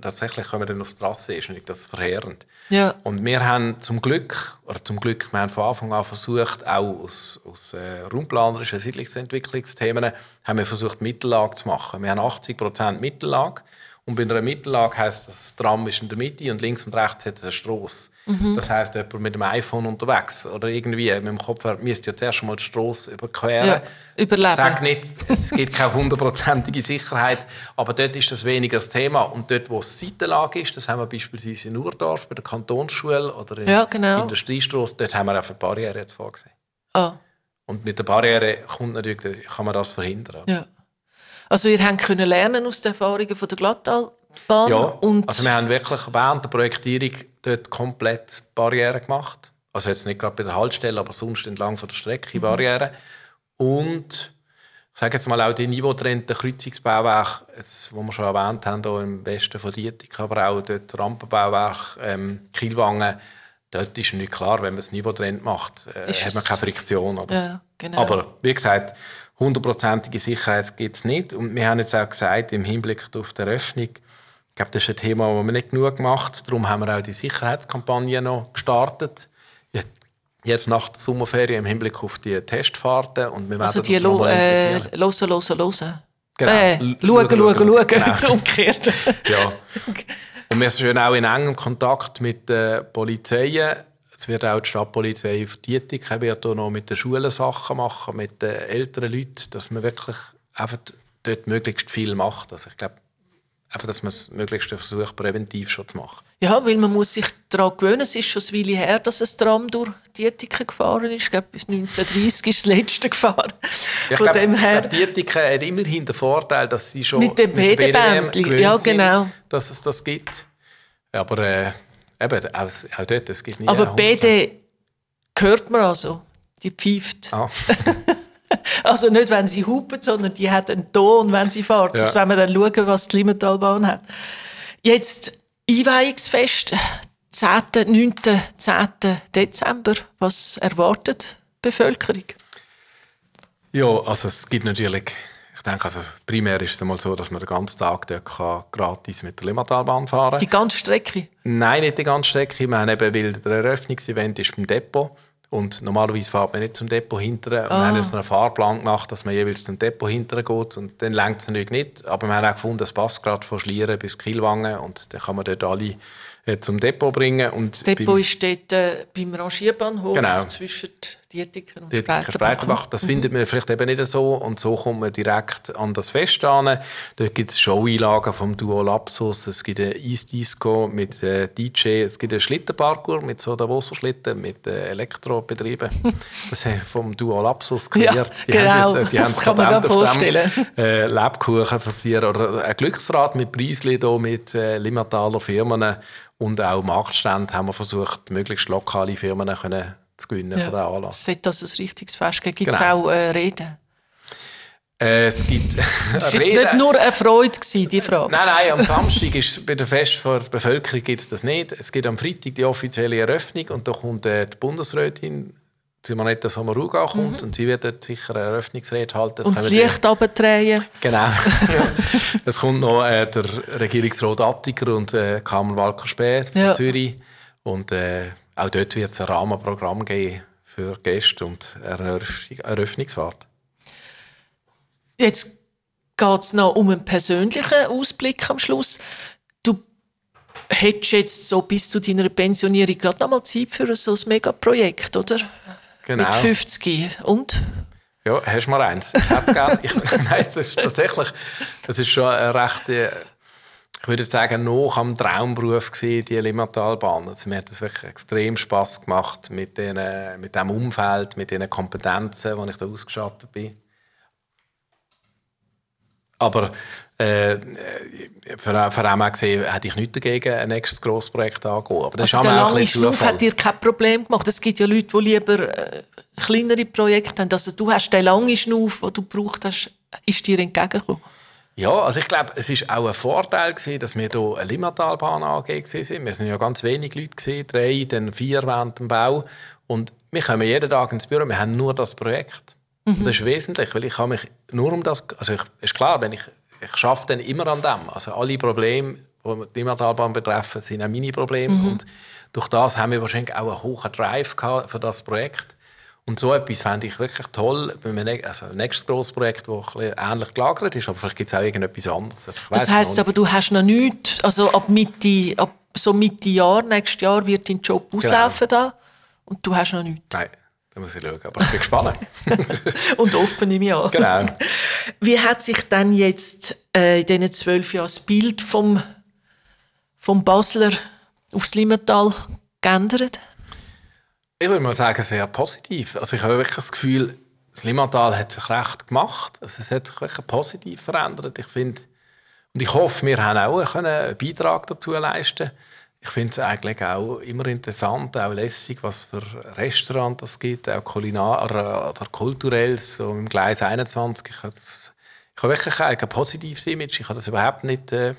tatsächlich kommen wir dann aufs Trasse, ist nicht das verheerend. Ja. Und wir haben zum Glück, oder zum Glück, wir haben von Anfang an versucht, auch aus, aus äh, raumplanerischen Siedlungsentwicklungsthemen, haben wir versucht, Mittellage zu machen. Wir haben 80% Mittellage und bei einer Mittellage heisst das, das Tram ist in der Mitte und links und rechts hat es eine Strasse. Mhm. Das heisst, jemand mit dem iPhone unterwegs oder irgendwie mit dem Kopfhörer müsste ja zuerst mal die Strasse überqueren. Ja, überleben. Sag nicht, es gibt keine hundertprozentige Sicherheit, aber dort ist das weniger das Thema. Und dort, wo es Seitenlage ist, das haben wir beispielsweise in Urdorf bei der Kantonsschule oder in ja, genau. Industriestrasse, dort haben wir auch eine Barriere vorgesehen. Oh. Und mit der Barriere kommt natürlich, kann man das verhindern. Ja. Also ihr habt können lernen aus den Erfahrungen von der Glattalbahn? Ja, und also wir haben wirklich während der Projektierung dort komplett Barrieren gemacht. Also jetzt nicht gerade bei der Haltestelle, aber sonst entlang von der Strecke mhm. Barrieren. Und ich sage jetzt mal auch die niveautrennten Kreuzungsbauwerke, das wir schon erwähnt haben, hier im Westen von Dietik, aber auch dort Rampenbauwerk ähm, Kielwangen, dort ist nicht klar, wenn man das Niveau trennt macht, äh, hat man keine Friktion. Aber, ja, genau. aber wie gesagt, hundertprozentige Sicherheit gibt es nicht. Und wir haben jetzt auch gesagt, im Hinblick auf die Eröffnung, ich glaube, das ist ein Thema, das wir nicht genug gemacht Darum haben wir auch die Sicherheitskampagne noch gestartet. Jetzt nach der Sommerferien im Hinblick auf die Testfahrten. Und wir also die lo äh, hören, hören, hören. Genau. Äh, schauen, schauen, schauen, genau. umgekehrt. ja. *laughs* Und wir sind auch in engem Kontakt mit den Polizeien es wird auch die Stadtpolizei auf Dietik wird auch noch mit den Schulen Sachen machen, mit den älteren Leuten, dass man wirklich einfach dort möglichst viel macht. Also ich glaube, einfach, dass man das Möglichste versucht, präventiv schon zu machen. Ja, weil man muss sich daran gewöhnen. Es ist schon eine Weile her, dass ein Tram durch Dietiken gefahren ist. Ich glaube, 1930 ist das letzte gefahren. Ja, ich glaube, glaub, Dietiken hat immerhin den Vorteil, dass sie schon mit dem BD-Bändchen, ja, genau. Sind, dass es das gibt. Aber äh, Eben, auch, auch dort, es gibt nie Aber BD hört man also, die pfeift. Ah. *laughs* also nicht, wenn sie hupen, sondern die hat einen Ton, wenn sie fährt. Ja. Das wenn wir dann schauen, was die Limmentalbahn hat. Jetzt Einweihungsfest, 10., 9., 10. Dezember. Was erwartet die Bevölkerung? Ja, also es gibt natürlich denke, also primär ist es einmal so, dass man den ganzen Tag dort kann gratis mit der Limmatalbahn fahren kann. Die ganze Strecke? Nein, nicht die ganze Strecke. Wir haben eben, weil der Eröffnungsevent ist beim Depot und normalerweise fährt man nicht zum Depot hinterher. Ah. Wir haben jetzt einen Fahrplan gemacht, dass man jeweils zum Depot hinterher geht und dann längt es natürlich nicht. Aber wir haben auch gefunden, es passt gerade von Schlieren bis Kielwangen und dann kann man dort alle äh, zum Depot bringen. Und das Depot ist dort äh, beim Rangierbahnhof genau. zwischen Dietiken und Spreitenbach. Das mhm. findet man vielleicht eben nicht so und so kommt man direkt an das Fest an. Dort gibt es Show-Einlagen vom Duo Lapsus, es gibt ein Eisdisco mit äh, DJ, es gibt einen Schlittenparkour mit so der Wasserschlitten mit äh, Elektrobetrieben. *laughs* das ist vom Duo Lapsus kreiert. Ja, die genau, haben das, die das kann man vorstellen. Äh, Lebkuchen versieren oder ein Glücksrad mit Preisli mit äh, Limmertaler Firmen und auch Marktstände haben wir versucht, möglichst lokale Firmen können zu gewinnen ja. von diesem Anlass. Seit das ein richtiges Fest gibt, gibt es genau. auch äh, Reden? Äh, es gibt *laughs* Das war jetzt nicht nur eine Freude, gewesen, die Frage. Nein, nein, am Samstag ist bei der Fest der Bevölkerung gibt es das nicht. Es gibt am Freitag die offizielle Eröffnung und da kommt äh, die Bundesrätin Simonetta Sommaruga kommt mhm. und sie wird dort sicher eine Eröffnungsrede halten. Das und das Licht abdrehen. Genau. *laughs* es kommt noch äh, der Regierungsrat Attiker und äh, Carmen Walker Späth von ja. Zürich. Und äh, auch dort wird es ein Rahmenprogramm geben für Gäste und eine Eröffnungsfahrt. Jetzt geht es noch um einen persönlichen Ausblick am Schluss. Du hättest jetzt so bis zu deiner Pensionierung gerade noch mal Zeit für so ein Megaprojekt, oder? Genau. Mit 50. Und? Ja, hast du mal eins. Ich hätte gerne, ich, nein, das ist tatsächlich, das ist schon eine rechte, ich würde sagen, noch am Traumberuf gewesen, die Limmatalbahn. Also, mir hat das wirklich extrem Spass gemacht mit, den, mit dem Umfeld, mit den Kompetenzen, die ich da ausgestattet bin. Aber äh, für, für einmal gesehen, hätte ich nichts dagegen, ein nächstes grosses Projekt angehen. Aber das also ist der lange Schnuff hat dir kein Problem gemacht. Es gibt ja Leute, die lieber äh, kleinere Projekte haben. Also du hast den langen Schnuff, den du gebraucht hast, ist dir entgegengekommen? Ja, also ich glaube, es ist auch ein Vorteil gewesen, dass wir hier eine Limmatalbahn AG waren. Wir sind ja ganz wenig Leute gewesen, drei, dann vier während dem Bau. Und wir kommen jeden Tag ins Büro, wir haben nur das Projekt. Mhm. das ist wesentlich, weil ich habe mich nur um das, also ich, ist klar, wenn ich ich arbeite dann immer an dem. Also alle Probleme, die Limmatalbahn betreffen, sind auch meine Probleme. Mhm. Und durch das haben wir wahrscheinlich auch einen hohen Drive gehabt für das Projekt. Und so etwas fände ich wirklich toll. Also ein nächstes grosses Projekt, das ähnlich gelagert ist, aber vielleicht gibt es auch irgendetwas anderes. das heisst aber, du hast noch nichts, also ab Mitte, ab so Mitte Jahr, nächstes Jahr wird dein Job genau. auslaufen genau. da und du hast noch nichts. Nein. Da muss ich schauen, aber ich bin gespannt. *laughs* und offen im Jahr. Genau. Wie hat sich dann jetzt äh, in diesen zwölf Jahren das Bild vom, vom Basler aufs Limmental geändert? Ich würde mal sagen, sehr positiv. Also ich habe wirklich das Gefühl, das Limmatal hat sich recht gemacht. Also es hat sich wirklich positiv verändert. Ich finde, und ich hoffe, wir haben auch einen Beitrag dazu leisten ich finde es eigentlich auch immer interessant, auch lässig, was für Restaurants es gibt, auch kulinar oder kulturell, so im Gleis 21. Ich habe, wirklich ein positives Image. Ich kann das überhaupt nicht äh,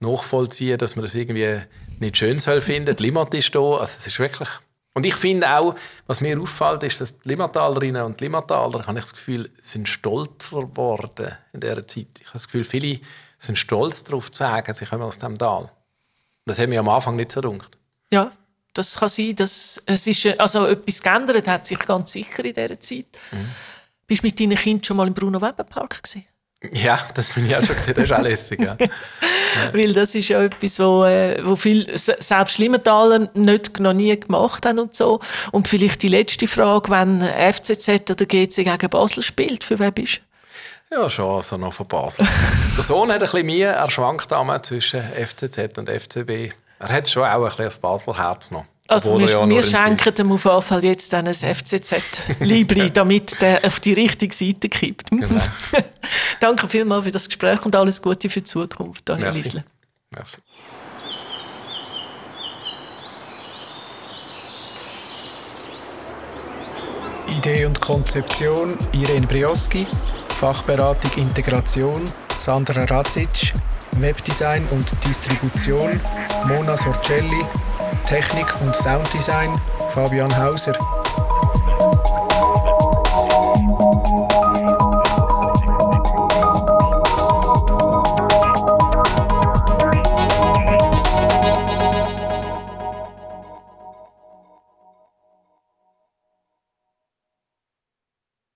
nachvollziehen, dass man das irgendwie nicht schön soll finden. Die Limmat ist da. Also es ist wirklich und ich finde auch, was mir auffällt, ist, dass die Limmatalerinnen und Limmataler, habe ich das Gefühl, sind stolzer geworden in dieser Zeit. Ich habe das Gefühl, viele sind stolz darauf zu sagen, sie kommen aus dem Tal. Das hat mir am Anfang nicht so gedacht. Ja, das kann sein, dass es ist, also etwas geändert hat sich ganz sicher in dieser Zeit. Mhm. Bist du mit deinen Kindern schon mal im Bruno-Weber-Park gewesen? Ja, das bin ich auch schon gesehen, das ist auch lässig. Ja. *laughs* Weil das ist ja etwas, wo, äh, wo viel, selbst Schlimmentaler nicht, noch nie gemacht haben und so. Und vielleicht die letzte Frage, wenn FCZ oder GC gegen Basel spielt, für wen bist du? Ja, schon also noch von Basel. *laughs* Der Sohn hat ein bisschen mehr, er schwankt zwischen FCZ und FCB. Er hat schon auch ein bisschen das Basler Herz noch. Also wir, ja wir schenken dem auf jeden Fall jetzt dann ein FCZ-Libri, *laughs* damit der auf die richtige Seite kippt. Genau. *laughs* Danke vielmals für das Gespräch und alles Gute für die Zukunft, Daniel Merci. Liesle. Merci. Idee und Konzeption Irene Brioski, Fachberatung Integration Sandra Radzic, Webdesign und Distribution Mona Sorcelli, Technik und Sounddesign Fabian Hauser.